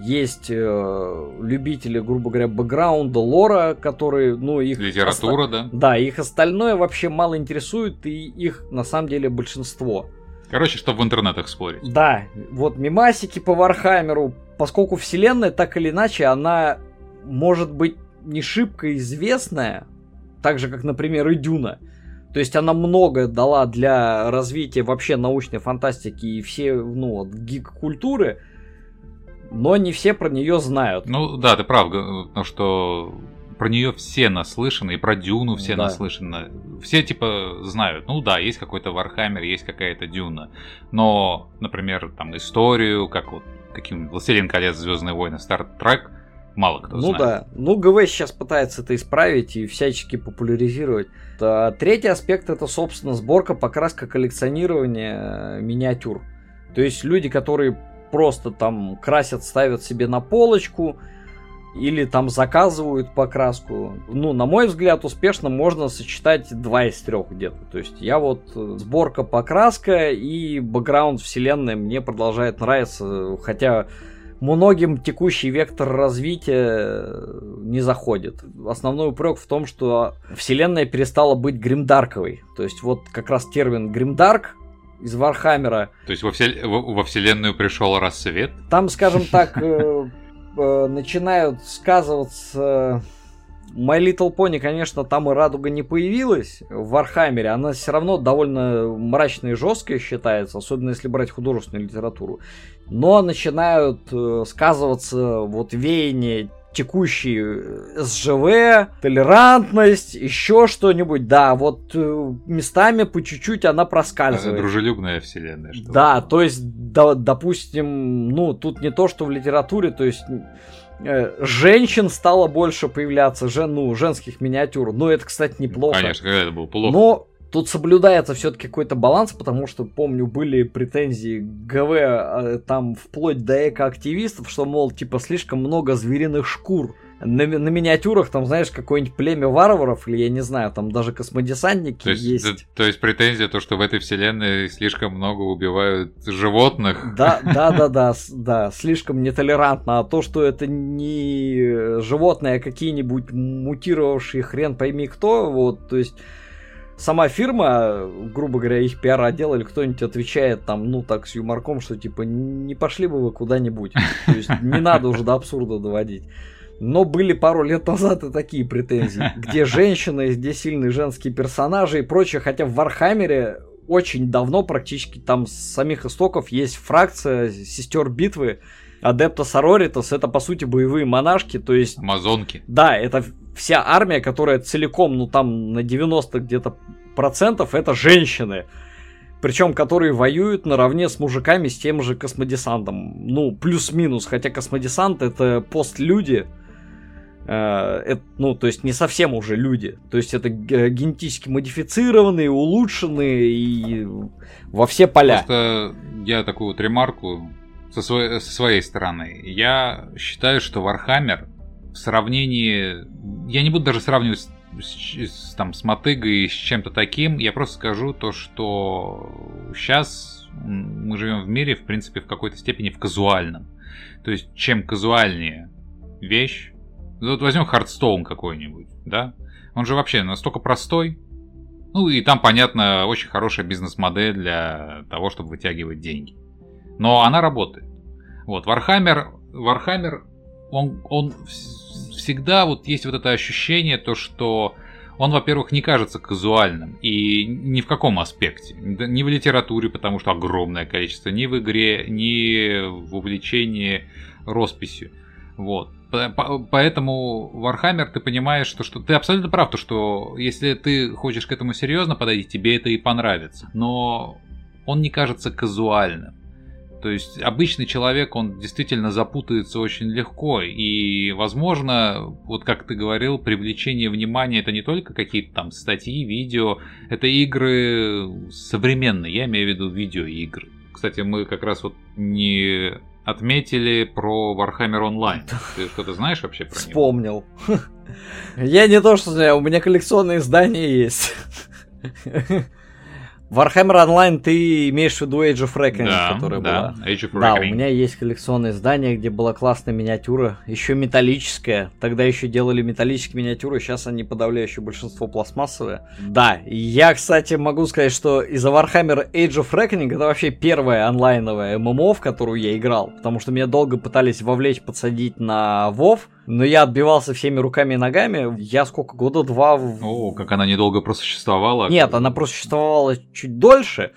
есть э, любители, грубо говоря, бэкграунда, лора, которые, ну, их... Литература, оста... да? Да, их остальное вообще мало интересует, и их, на самом деле, большинство. Короче, чтобы в интернетах спорить. Да, вот мемасики по Вархаммеру, поскольку вселенная, так или иначе, она может быть не шибко известная, так же, как, например, и Дюна. То есть она много дала для развития вообще научной фантастики и все, ну, гик-культуры, но не все про нее знают. Ну да, ты прав, потому что про нее все наслышаны, и про Дюну все да. наслышаны. Все типа знают, ну да, есть какой-то Вархаммер, есть какая-то Дюна. Но, например, там историю, как вот каким Властелин колец, Звездные войны, Стартрек, мало кто ну, знает. Ну да, ну ГВ сейчас пытается это исправить и всячески популяризировать. А, третий аспект это, собственно, сборка, покраска, коллекционирование э, миниатюр. То есть люди, которые просто там красят, ставят себе на полочку, или там заказывают покраску. Ну, на мой взгляд, успешно можно сочетать два из трех где-то. То есть я вот э, сборка покраска и бэкграунд вселенной мне продолжает нравиться, хотя многим текущий вектор развития э, не заходит. Основной упрек в том, что вселенная перестала быть гримдарковой. То есть вот как раз термин гримдарк из Вархаммера. То есть во, всел... во вселенную пришел рассвет? Там, скажем так, э, начинают сказываться... My Little Pony, конечно, там и радуга не появилась в Вархаммере. Она все равно довольно мрачная и жесткая считается, особенно если брать художественную литературу. Но начинают э, сказываться вот веяния текущий э, СЖВ, толерантность, еще что-нибудь. Да, вот э, местами по чуть-чуть она проскальзывает. Дружелюбная вселенная. Что да, то есть, да, допустим, ну, тут не то, что в литературе, то есть э, женщин стало больше появляться, жен, ну, женских миниатюр. Но это, кстати, неплохо. Конечно, когда это было плохо. Но Тут соблюдается все-таки какой-то баланс, потому что, помню, были претензии ГВ а, там вплоть до экоактивистов, что, мол, типа, слишком много звериных шкур. На, на миниатюрах там, знаешь, какое-нибудь племя варваров, или я не знаю, там даже космодесантники то есть. есть. То, то есть претензия то, что в этой вселенной слишком много убивают животных. Да, да, да, да, да, слишком нетолерантно. А то, что это не животные, а какие-нибудь мутировавшие хрен пойми кто, вот, то есть сама фирма, грубо говоря, их пиар-отдел или кто-нибудь отвечает там, ну, так с юморком, что типа не пошли бы вы куда-нибудь. То есть не надо уже до абсурда доводить. Но были пару лет назад и такие претензии, где женщины, где сильные женские персонажи и прочее, хотя в Вархаммере очень давно, практически там с самих истоков, есть фракция сестер битвы, Adepta Sororitas, это по сути боевые монашки, то есть... Амазонки. Да, это вся армия, которая целиком, ну там на 90 где-то процентов, это женщины. Причем, которые воюют наравне с мужиками с тем же космодесантом. Ну, плюс-минус, хотя космодесант это постлюди. Э, это, ну, то есть не совсем уже люди. То есть это генетически модифицированные, улучшенные и во все поля. Просто я такую вот ремарку со своей, со своей стороны. Я считаю, что Warhammer в сравнении... Я не буду даже сравнивать с, с, там, с мотыгой, с чем-то таким. Я просто скажу то, что сейчас мы живем в мире, в принципе, в какой-то степени в казуальном. То есть, чем казуальнее вещь... Вот возьмем Хардстоун какой-нибудь, да? Он же вообще настолько простой, ну и там, понятно, очень хорошая бизнес-модель для того, чтобы вытягивать деньги. Но она работает. Вот, Warhammer, Warhammer он, он всегда вот есть вот это ощущение, то что он, во-первых, не кажется казуальным и ни в каком аспекте. Ни в литературе, потому что огромное количество, ни в игре, ни в увлечении росписью. Вот. Поэтому Warhammer, ты понимаешь, что, что ты абсолютно прав, то что если ты хочешь к этому серьезно подойти, тебе это и понравится. Но он не кажется казуальным. То есть обычный человек, он действительно запутается очень легко. И, возможно, вот как ты говорил, привлечение внимания это не только какие-то там статьи, видео, это игры современные, я имею в виду видеоигры. Кстати, мы как раз вот не отметили про Warhammer Online. Ты что-то знаешь вообще про него? Вспомнил. Я не то что знаю, у меня коллекционные издания есть. Warhammer Online ты имеешь в виду Age of Reckoning, да, которая да, была? Age of Reckoning. Да, у меня есть коллекционное издание, где была классная миниатюра, еще металлическая. Тогда еще делали металлические миниатюры, сейчас они подавляющее большинство пластмассовые. Да, я, кстати, могу сказать, что из-за Warhammer Age of Reckoning это вообще первая онлайновая ММО, в которую я играл, потому что меня долго пытались вовлечь, подсадить на WoW, но я отбивался всеми руками и ногами. Я сколько, года два... О, как она недолго просуществовала. Нет, она просуществовала чуть дольше.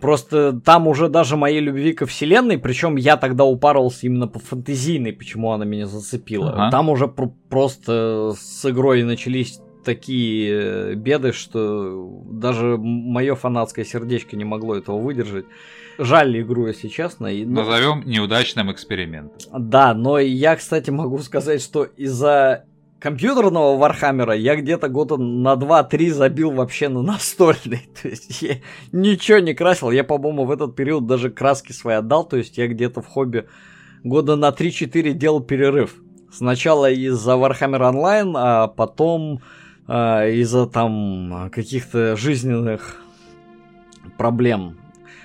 Просто там уже даже моей любви ко вселенной, причем я тогда упарывался именно по фэнтезийной, почему она меня зацепила. Ага. Там уже про- просто с игрой начались такие беды, что даже мое фанатское сердечко не могло этого выдержать. Жаль игру, если честно. И, ну, Назовем неудачным экспериментом. Да, но я, кстати, могу сказать, что из-за компьютерного Вархаммера я где-то года на 2-3 забил вообще на настольный. То есть я ничего не красил. Я, по-моему, в этот период даже краски свои отдал. То есть я где-то в хобби года на 3-4 делал перерыв. Сначала из-за Warhammer Online, а потом э, из-за там каких-то жизненных проблем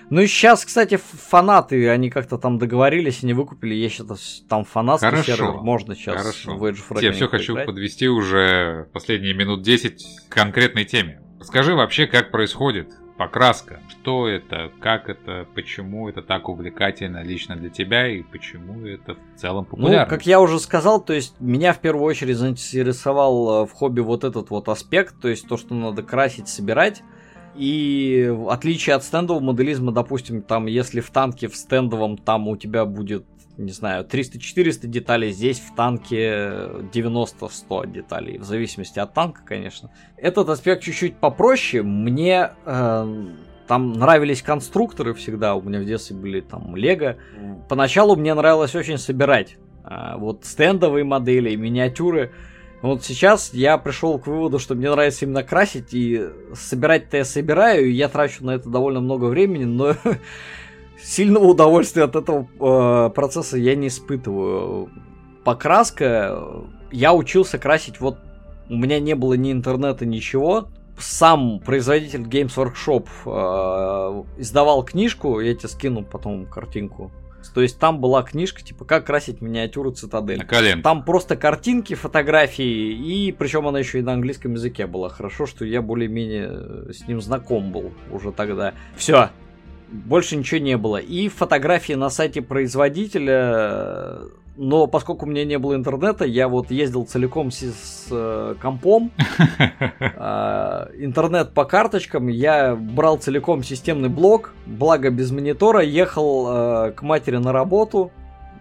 ну и сейчас, кстати, фанаты, они как-то там договорились и не выкупили. Я сейчас там фанатский Хорошо. сервер, можно сейчас Хорошо. в Age of Я все хочу подвести уже последние минут 10 к конкретной теме. Скажи вообще, как происходит покраска? Что это, как это, почему это так увлекательно лично для тебя и почему это в целом популярно? Ну, как я уже сказал, то есть меня в первую очередь заинтересовал э, в хобби вот этот вот аспект, то есть то, что надо красить, собирать. И в отличие от стендового моделизма, допустим, там, если в танке в стендовом там у тебя будет, не знаю, 300-400 деталей, здесь в танке 90-100 деталей, в зависимости от танка, конечно. Этот аспект чуть-чуть попроще. Мне э, там нравились конструкторы всегда, у меня в детстве были там Лего. Поначалу мне нравилось очень собирать. Э, вот стендовые модели, миниатюры. Вот сейчас я пришел к выводу, что мне нравится именно красить, и собирать-то я собираю, и я трачу на это довольно много времени, но сильного удовольствия от этого э, процесса я не испытываю. Покраска, я учился красить, вот у меня не было ни интернета, ничего. Сам производитель Games Workshop э, издавал книжку, я тебе скину потом картинку то есть там была книжка, типа, как красить миниатюру цитадель. На Там просто картинки, фотографии, и причем она еще и на английском языке была. Хорошо, что я более-менее с ним знаком был уже тогда. Все, больше ничего не было. И фотографии на сайте производителя но поскольку у меня не было интернета, я вот ездил целиком с, с э, компом, э, интернет по карточкам, я брал целиком системный блок, благо без монитора, ехал э, к матери на работу,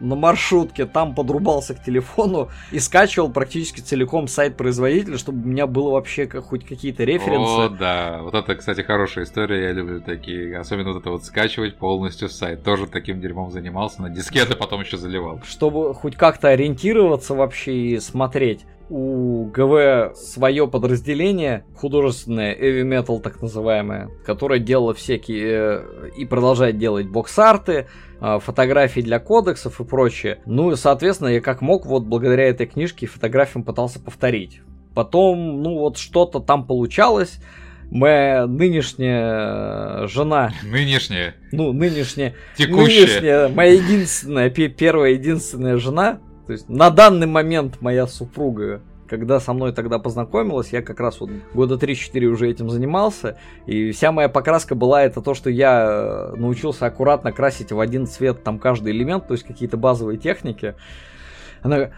на маршрутке, там подрубался к телефону и скачивал практически целиком сайт производителя, чтобы у меня было вообще как, хоть какие-то референсы. О, да, вот это, кстати, хорошая история, я люблю такие, особенно вот это вот скачивать полностью сайт. Тоже таким дерьмом занимался, на дискеты потом еще заливал. Чтобы хоть как-то ориентироваться вообще и смотреть у ГВ свое подразделение, художественное, heavy metal так называемое, которое делало всякие э, и продолжает делать бокс-арты, э, фотографии для кодексов и прочее. Ну и, соответственно, я как мог, вот благодаря этой книжке фотографиям пытался повторить. Потом, ну вот что-то там получалось. Моя нынешняя жена... Нынешняя? Ну, нынешняя... Текущая. Нынешняя, моя единственная, первая единственная жена, то есть на данный момент моя супруга, когда со мной тогда познакомилась, я как раз вот года 3-4 уже этим занимался, и вся моя покраска была это то, что я э, научился аккуратно красить в один цвет там каждый элемент, то есть какие-то базовые техники. Она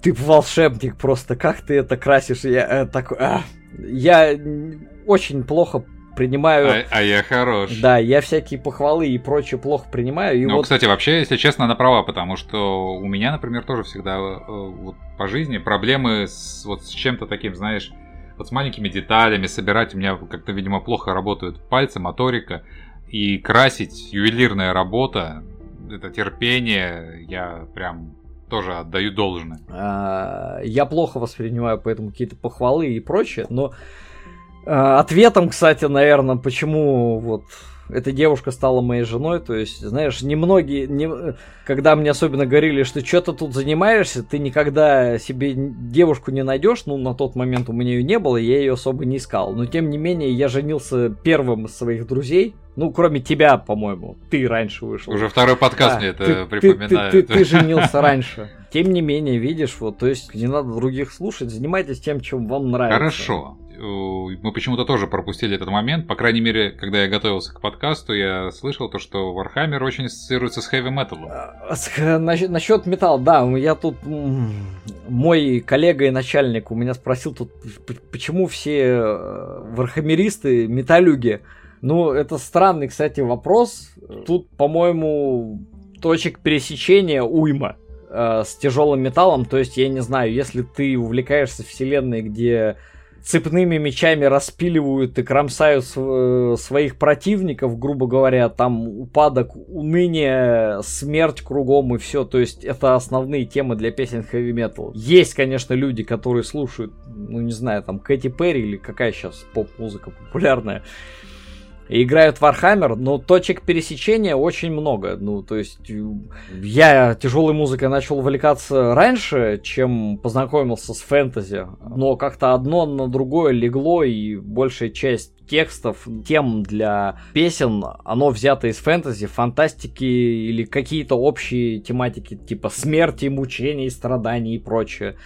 ты волшебник просто, как ты это красишь? Я э, такой, а, я очень плохо принимаю... А, а я хорош. Да, я всякие похвалы и прочее плохо принимаю. И ну, вот... кстати, вообще, если честно, она права, потому что у меня, например, тоже всегда э, вот, по жизни проблемы с, вот, с чем-то таким, знаешь, вот с маленькими деталями, собирать у меня как-то, видимо, плохо работают пальцы, моторика, и красить ювелирная работа, это терпение, я прям тоже отдаю должное. А, я плохо воспринимаю поэтому какие-то похвалы и прочее, но ответом, кстати, наверное, почему вот эта девушка стала моей женой, то есть, знаешь, немногие, не, когда мне особенно говорили, что что ты тут занимаешься, ты никогда себе девушку не найдешь, ну, на тот момент у меня ее не было, я ее особо не искал, но тем не менее, я женился первым из своих друзей, ну, кроме тебя, по-моему, ты раньше вышел. Уже второй подкаст Да, мне это ты- припоминает. Ты, ты- ты женился раньше. Тем не менее, видишь, вот, то есть не надо других слушать, занимайтесь тем, чем вам нравится. Хорошо. Э, Мы почему-то тоже пропустили этот момент. По крайней мере, когда я готовился к подкасту, я слышал то, что Warhammer очень ассоциируется с хэви металом. А, насчет, насчет металла, да, я тут мой коллега и начальник у меня спросил тут, почему все э, вархамеристы металюги. Ну, это странный, кстати, вопрос. Тут, по-моему, точек пересечения уйма э, с тяжелым металлом. То есть, я не знаю, если ты увлекаешься вселенной, где цепными мечами распиливают и кромсают св- своих противников, грубо говоря, там упадок, уныние, смерть кругом и все. То есть это основные темы для песен хэви метал. Есть, конечно, люди, которые слушают, ну не знаю, там Кэти Перри или какая сейчас поп-музыка популярная. И играют в Warhammer, но точек пересечения очень много. Ну, то есть, э, я тяжелой музыкой начал увлекаться раньше, чем познакомился с фэнтези. Но как-то одно на другое легло, и большая часть текстов, тем для песен, оно взято из фэнтези, фантастики или какие-то общие тематики, типа смерти, мучений, страданий и прочее.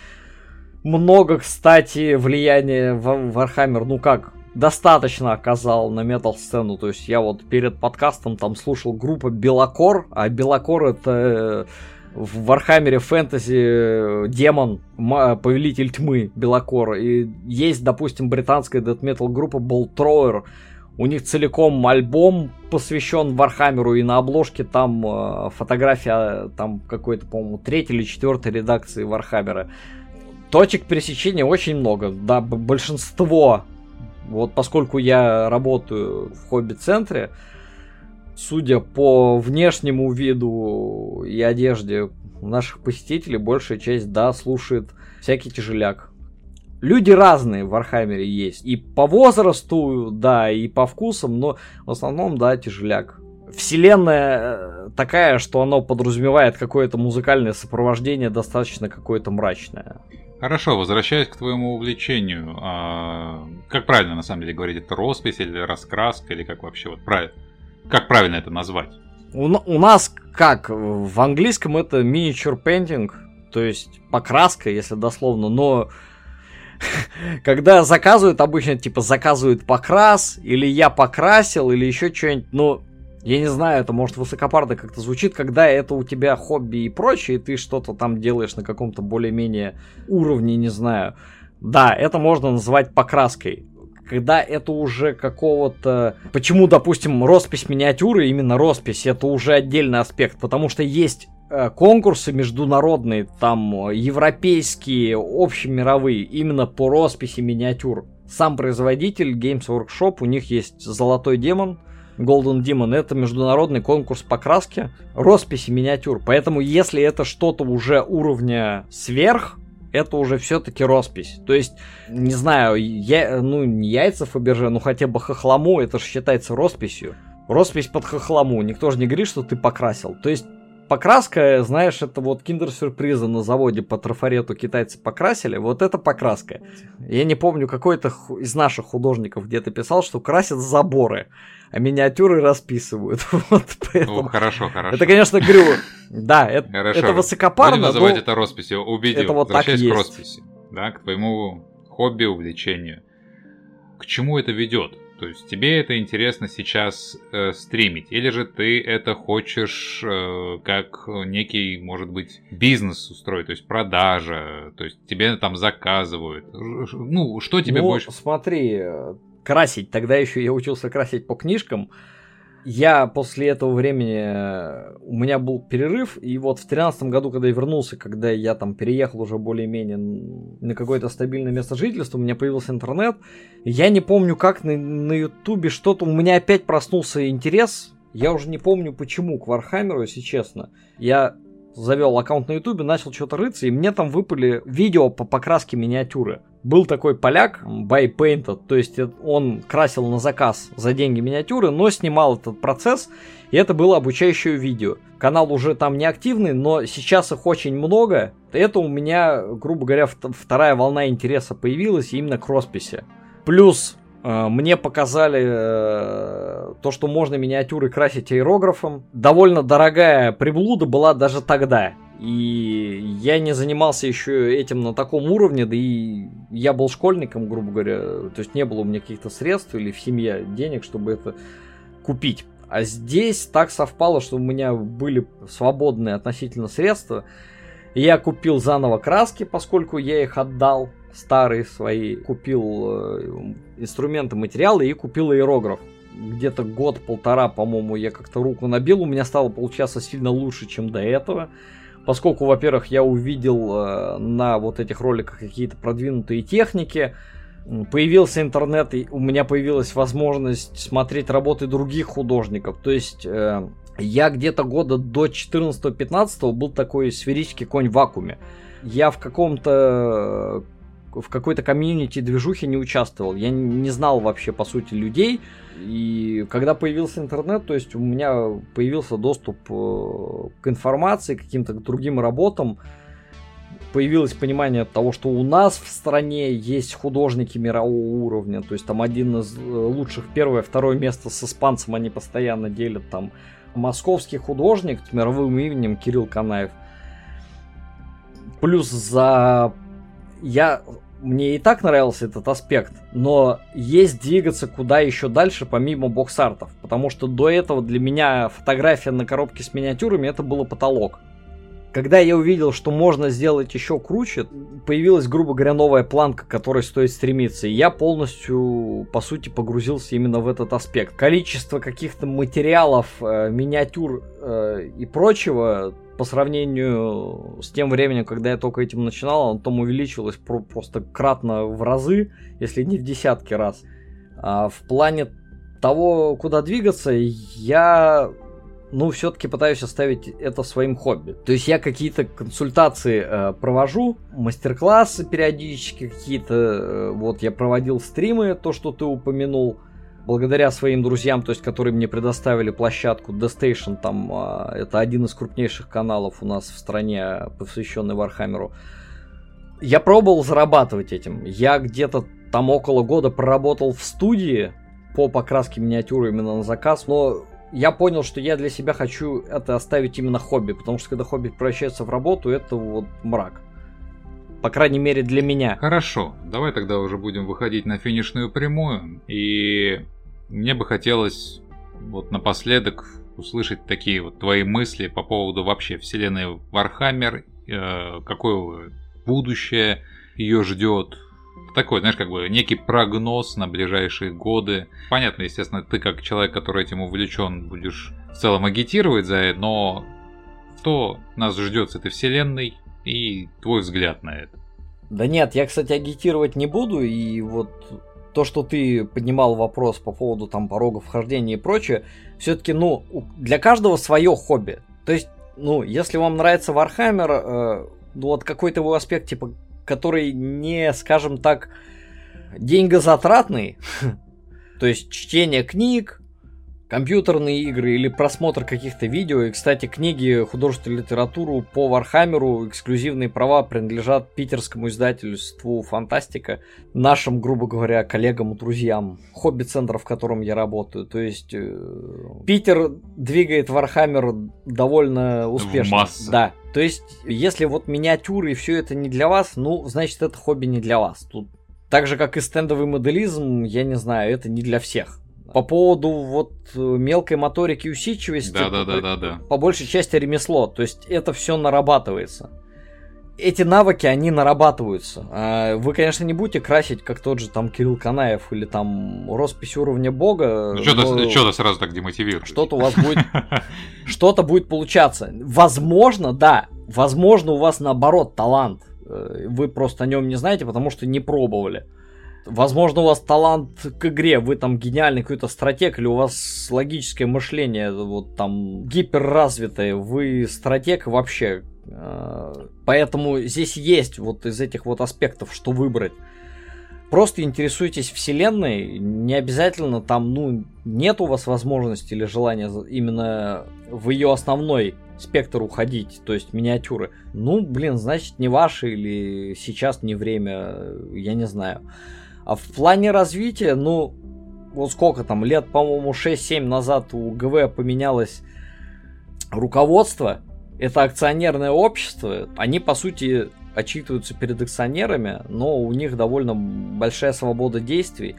Много, кстати, влияния в Warhammer, ну как, достаточно оказал на метал-сцену. То есть я вот перед подкастом там слушал группа Be'lakor, а Be'lakor это э, в Вархаммере фэнтези э, демон, повелитель тьмы Be'lakor. И есть, допустим, британская дэт-метал группа Bolt Thrower. У них целиком альбом посвящен Вархаммеру, и на обложке там э, фотография там какой-то, по-моему, третьей или четвертой редакции Вархаммера. Точек пересечения очень много. Да, большинство вот поскольку я работаю в хобби-центре, судя по внешнему виду и одежде наших посетителей, большая часть, да, слушает всякий тяжеляк. Люди разные в Вархаммере есть. И по возрасту, да, и по вкусам, но в основном, да, тяжеляк. Вселенная э, такая, что оно подразумевает какое-то музыкальное сопровождение достаточно какое-то мрачное. Хорошо, возвращаясь к твоему увлечению. а, как правильно на самом деле говорить? Это роспись или раскраска, или как вообще вот правильно? Как правильно это назвать? У, у нас как? В английском это miniature painting, то есть покраска, если дословно, но когда заказывают, обычно типа заказывают покрас, или я покрасил, или еще что-нибудь, но я не знаю, это может высокопарно как-то звучит, когда это у тебя хобби и прочее, и ты что-то там делаешь на каком-то более-менее уровне, не знаю. Да, это можно назвать покраской. Когда это уже какого-то... Почему, допустим, роспись миниатюры, именно роспись, это уже отдельный аспект, потому что есть э, конкурсы международные, там европейские, общемировые, именно по росписи миниатюр. Сам производитель Games Workshop, у них есть Золотой Демон, Golden Demon, это международный конкурс покраски, росписи миниатюр. Поэтому если это что-то уже уровня сверх, это уже все-таки роспись. То есть, не знаю, я, ну, не яйца Фаберже, ну хотя бы хохлому, это же считается росписью. Роспись под хохлому, никто же не говорит, что ты покрасил. То есть, покраска, знаешь, это вот киндер-сюрпризы на заводе по трафарету китайцы покрасили, вот это покраска. Я не помню, какой-то из наших художников где-то писал, что красят заборы, а миниатюры расписывают. Вот поэтому... Ну, хорошо, хорошо. Это, конечно, говорю, да, это, Хорошо. это высокопарно, Будем называть но- это росписью. Убедил. это вот так Возвращаясь к есть. росписи. Да, к твоему хобби, увлечению. К чему это ведет? То есть тебе это интересно сейчас э, стримить, или же ты это хочешь э, как некий, может быть, бизнес устроить, то есть продажа, то есть тебе там заказывают. Ну, что тебе ну, больше... смотри, э, красить, тогда еще я учился красить по книжкам. Я после этого времени, э, у меня был перерыв, и вот в тринадцатом году, когда я вернулся, когда я там переехал уже более-менее на какое-то стабильное место жительства, у меня появился интернет, я не помню, как на, на ютубе что-то, у меня опять проснулся интерес, я уже не помню почему, к Вархаммеру, если честно. Я завел аккаунт на ютубе, начал что-то рыться, и мне там выпали видео по покраске миниатюры. Был такой поляк, Buypainted, то есть он красил на заказ за деньги миниатюры, но снимал этот процесс, и это было обучающее видео. Канал уже там не активный, но сейчас их очень много. Это у меня, грубо говоря, вторая волна интереса появилась именно к росписи. Плюс э, мне показали э, то, что можно миниатюры красить аэрографом. Довольно дорогая приблуда была даже тогда. И я не занимался еще этим на таком уровне, да и я был школьником, грубо говоря. То есть не было у меня каких-то средств или в семье денег, чтобы это купить. А здесь так совпало, что у меня были свободные относительно средства. Я купил заново краски, поскольку я их отдал старые свои. Купил э, инструменты, материалы и купил аэрограф где-то год-полтора, по-моему, я как-то руку набил, у меня стало получаться сильно лучше, чем до этого поскольку, во-первых, я увидел э, на вот этих роликах какие-то продвинутые техники, появился интернет, и у меня появилась возможность смотреть работы других художников. То есть э, я где-то года до 14-15 был такой сферический конь в вакууме. Я в каком-то в какой-то комьюнити движухе не участвовал. Я не знал вообще, по сути, людей. И когда появился интернет, то есть у меня появился доступ э, к информации, к каким-то другим работам, появилось понимание того, что у нас в стране есть художники мирового уровня, то есть там один из э, лучших, первое, второе место с испанцем они постоянно делят, там московский художник с мировым именем Кирилл Канаев. Плюс за... Я мне и так нравился этот аспект, но есть двигаться куда еще дальше, помимо бокс-артов. Потому что до этого для меня фотография на коробке с миниатюрами это было потолок. Когда я увидел, что можно сделать еще круче, появилась, грубо говоря, новая планка, к которой стоит стремиться. И я полностью, по сути, погрузился именно в этот аспект. Количество каких-то материалов, э, миниатюр э, и прочего по сравнению с тем временем, когда я только этим начинал, оно там увеличилось про- просто кратно в разы, если не в десятки раз. А в плане того, куда двигаться, я ну, все-таки пытаюсь оставить это своим хобби. То есть я какие-то консультации э, провожу, мастер-классы периодически какие-то, э, вот я проводил стримы, то, что ты упомянул, благодаря своим друзьям, то есть, которые мне предоставили площадку The Station, там, э, это один из крупнейших каналов у нас в стране, посвященный Вархаммеру. Я пробовал зарабатывать этим. Я где-то там около года проработал в студии по покраске миниатюры именно на заказ, но я понял, что я для себя хочу это оставить именно хобби, потому что когда хобби превращается в работу, это вот мрак. По крайней мере для меня. Хорошо, давай тогда уже будем выходить на финишную прямую. И мне бы хотелось вот напоследок услышать такие вот твои мысли по поводу вообще вселенной Вархаммер, э, какое будущее ее ждет, такой, знаешь, как бы некий прогноз на ближайшие годы. Понятно, естественно, ты как человек, который этим увлечен, будешь в целом агитировать за это, но что нас ждет с этой вселенной и твой взгляд на это? Да нет, я, кстати, агитировать не буду, и вот то, что ты поднимал вопрос по поводу там порогов вхождения и прочее, все-таки, ну, для каждого свое хобби. То есть, ну, если вам нравится Warhammer, э, ну, вот какой-то его аспект, типа который не, скажем так, деньгозатратный, то есть чтение книг, компьютерные игры или просмотр каких-то видео. И, кстати, книги, художественную литературу по Вархаммеру, эксклюзивные права принадлежат питерскому издательству Фантастика, нашим, грубо говоря, коллегам, друзьям, хобби-центр, в котором я работаю. То есть э, Питер двигает Вархаммер довольно успешно. В Да. То есть, если вот миниатюры и все это не для вас, ну, значит, это хобби не для вас. Тут так же, как и стендовый моделизм, я не знаю, это не для всех. По поводу вот э, мелкой моторики и усидчивости, да, да, да, да, да. по большей части ремесло. То есть это все нарабатывается. Эти навыки, они нарабатываются. А вы, конечно, не будете красить, как тот же там Кирилл Канаев или там роспись уровня бога. Ну, что-то, что-то сразу так демотивирует. Что-то у вас будет... Что-то будет получаться. Возможно, да. Возможно, у вас наоборот талант. Э, вы просто о нем не знаете, потому что не пробовали. Возможно, у вас талант к игре, вы там гениальный какой-то стратег, или у вас логическое мышление вот там гиперразвитое, вы стратег вообще. Э, поэтому здесь есть вот из этих вот аспектов, что выбрать. просто интересуетесь вселенной, не обязательно там, ну, нет у вас возможности или желания именно в ее основной спектр уходить, то есть миниатюры. Ну, блин, значит, не ваше или сейчас не время, я не знаю. А в плане развития, ну, вот сколько там, лет, по-моему, 6-7 назад у ГВ поменялось руководство, это акционерное общество, они, по сути, отчитываются перед акционерами, но у них довольно большая свобода действий.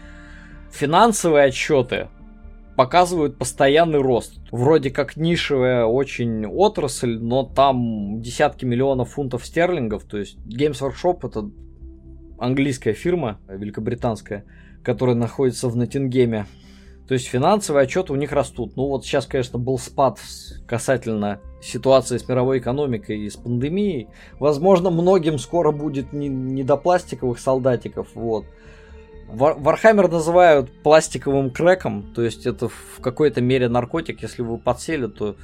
Финансовые отчеты показывают постоянный рост. Вроде как нишевая очень отрасль, но там десятки миллионов фунтов стерлингов. То есть Games Workshop это английская фирма, великобританская, которая находится в Ноттингеме. То есть финансовые отчеты у них растут. Ну вот сейчас, конечно, был спад касательно ситуации с мировой экономикой и с пандемией. Возможно, многим скоро будет не, не до пластиковых солдатиков. Вот. Вархаммер называют пластиковым крэком, то есть это в какой-то мере наркотик, если вы подсели, то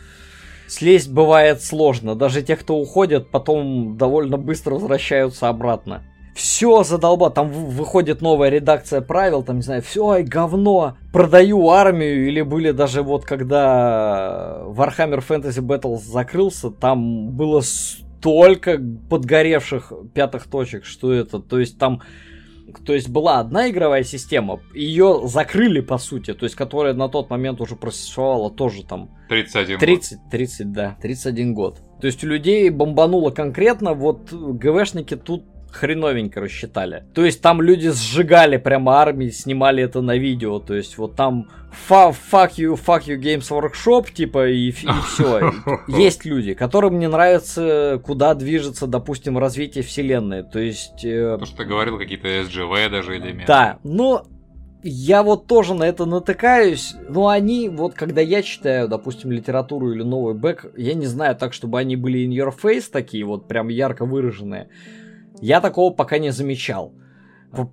слезть бывает сложно. Даже те, кто уходят, потом довольно быстро возвращаются обратно все задолба, там выходит новая редакция правил, там, не знаю, все, ай, говно, продаю армию, или были даже вот, когда Warhammer Fantasy Battles закрылся, там было столько подгоревших пятых точек, что это, то есть там то есть была одна игровая система, ее закрыли по сути, то есть которая на тот момент уже просуществовала тоже там 31 30, год. 30, да, 31 год. То есть у людей бомбануло конкретно, вот ГВшники тут хреновенько рассчитали. То есть там люди сжигали прямо армии, снимали это на видео. То есть вот там fuck you, fuck you Games Workshop, типа, и, и все. Есть люди, которым не нравится, куда движется, допустим, развитие вселенной. То есть... Э... То, что ты говорил, какие-то SGV даже элементы. Да, но я вот тоже на это натыкаюсь, но они, вот когда я читаю, допустим, литературу или новый бэк, я не знаю так, чтобы они были in your face такие вот прям ярко выраженные. Я такого пока не замечал.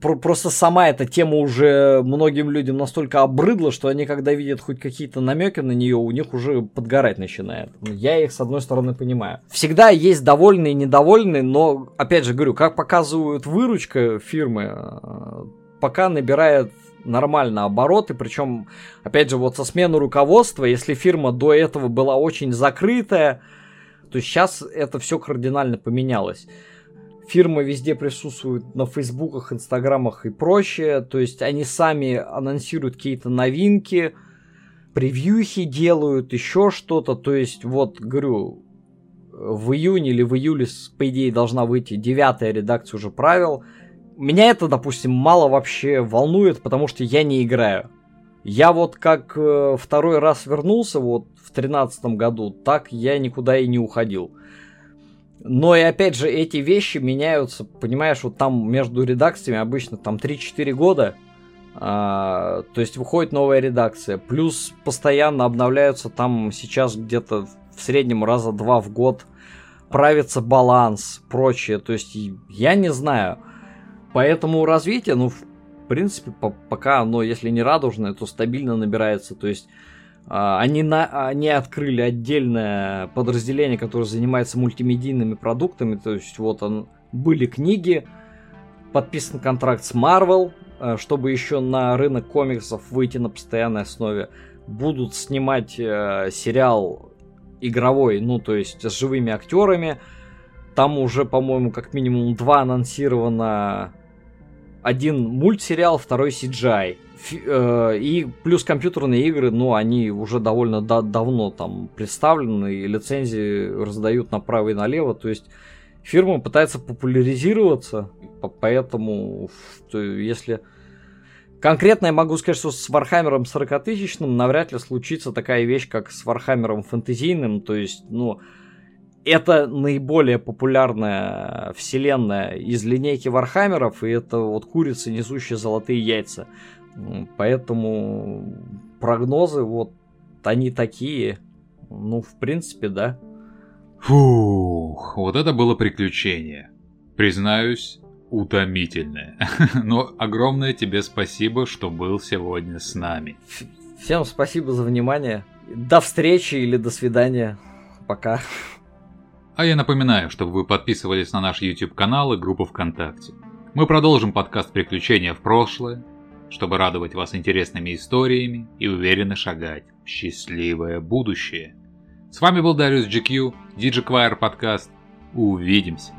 Просто сама эта тема уже многим людям настолько обрыдла, что они, когда видят хоть какие-то намеки на нее, у них уже подгорать начинает. Я их, с одной стороны, понимаю. Всегда есть довольные и недовольные, но, опять же говорю, как показывают выручка фирмы, э, пока набирает нормально обороты, причем, опять же, вот со смены руководства, если фирма до этого была очень закрытая, то сейчас это все кардинально поменялось фирмы везде присутствуют на фейсбуках, инстаграмах и прочее. То есть они сами анонсируют какие-то новинки, превьюхи делают, еще что-то. То есть вот, говорю, в июне или в июле, по идее, должна выйти девятая редакция уже правил. Меня это, допустим, мало вообще волнует, потому что я не играю. Я вот как э, второй раз вернулся вот в тринадцатом году, так я никуда и не уходил. Но и опять же, эти вещи меняются, понимаешь, вот там между редакциями обычно там 3-4 года, а, то есть выходит новая редакция, плюс постоянно обновляются там сейчас где-то в среднем раза два в год, правится баланс, прочее, то есть я не знаю. Поэтому развитие, ну, в принципе, по пока оно, если не радужное, то стабильно набирается, то есть они, на, они открыли отдельное подразделение, которое занимается мультимедийными продуктами. То есть вот он, были книги, подписан контракт с Marvel, э, чтобы еще на рынок комиксов выйти на постоянной основе. Будут снимать э, сериал игровой, ну то есть с живыми актерами. Там уже, по-моему, как минимум два анонсировано. Один мультсериал, второй CGI. Э, и плюс компьютерные игры, ну, они уже довольно да давно там представлены, и лицензии раздают направо и налево. То есть фирма пытается популяризироваться, поэтому если... Конкретно я могу сказать, что с Вархаммером 40 тысячным навряд ли случится такая вещь, как с Вархаммером фэнтезийным. То есть, ну, это наиболее популярная вселенная из линейки Вархаммеров, и это вот курица, несущая золотые яйца. Поэтому прогнозы вот они такие. Ну, в принципе, да. Фух, вот это было приключение. Признаюсь, утомительное. Но огромное тебе спасибо, что был сегодня с нами. Всем спасибо за внимание. До встречи или до свидания. Пока. А я напоминаю, чтобы вы подписывались на наш YouTube канал и группу ВКонтакте. Мы продолжим подкаст «Приключения в прошлое», чтобы радовать вас интересными историями и уверенно шагать в счастливое будущее. С вами был Дариус GQ, DigiQuire подкаст. Увидимся!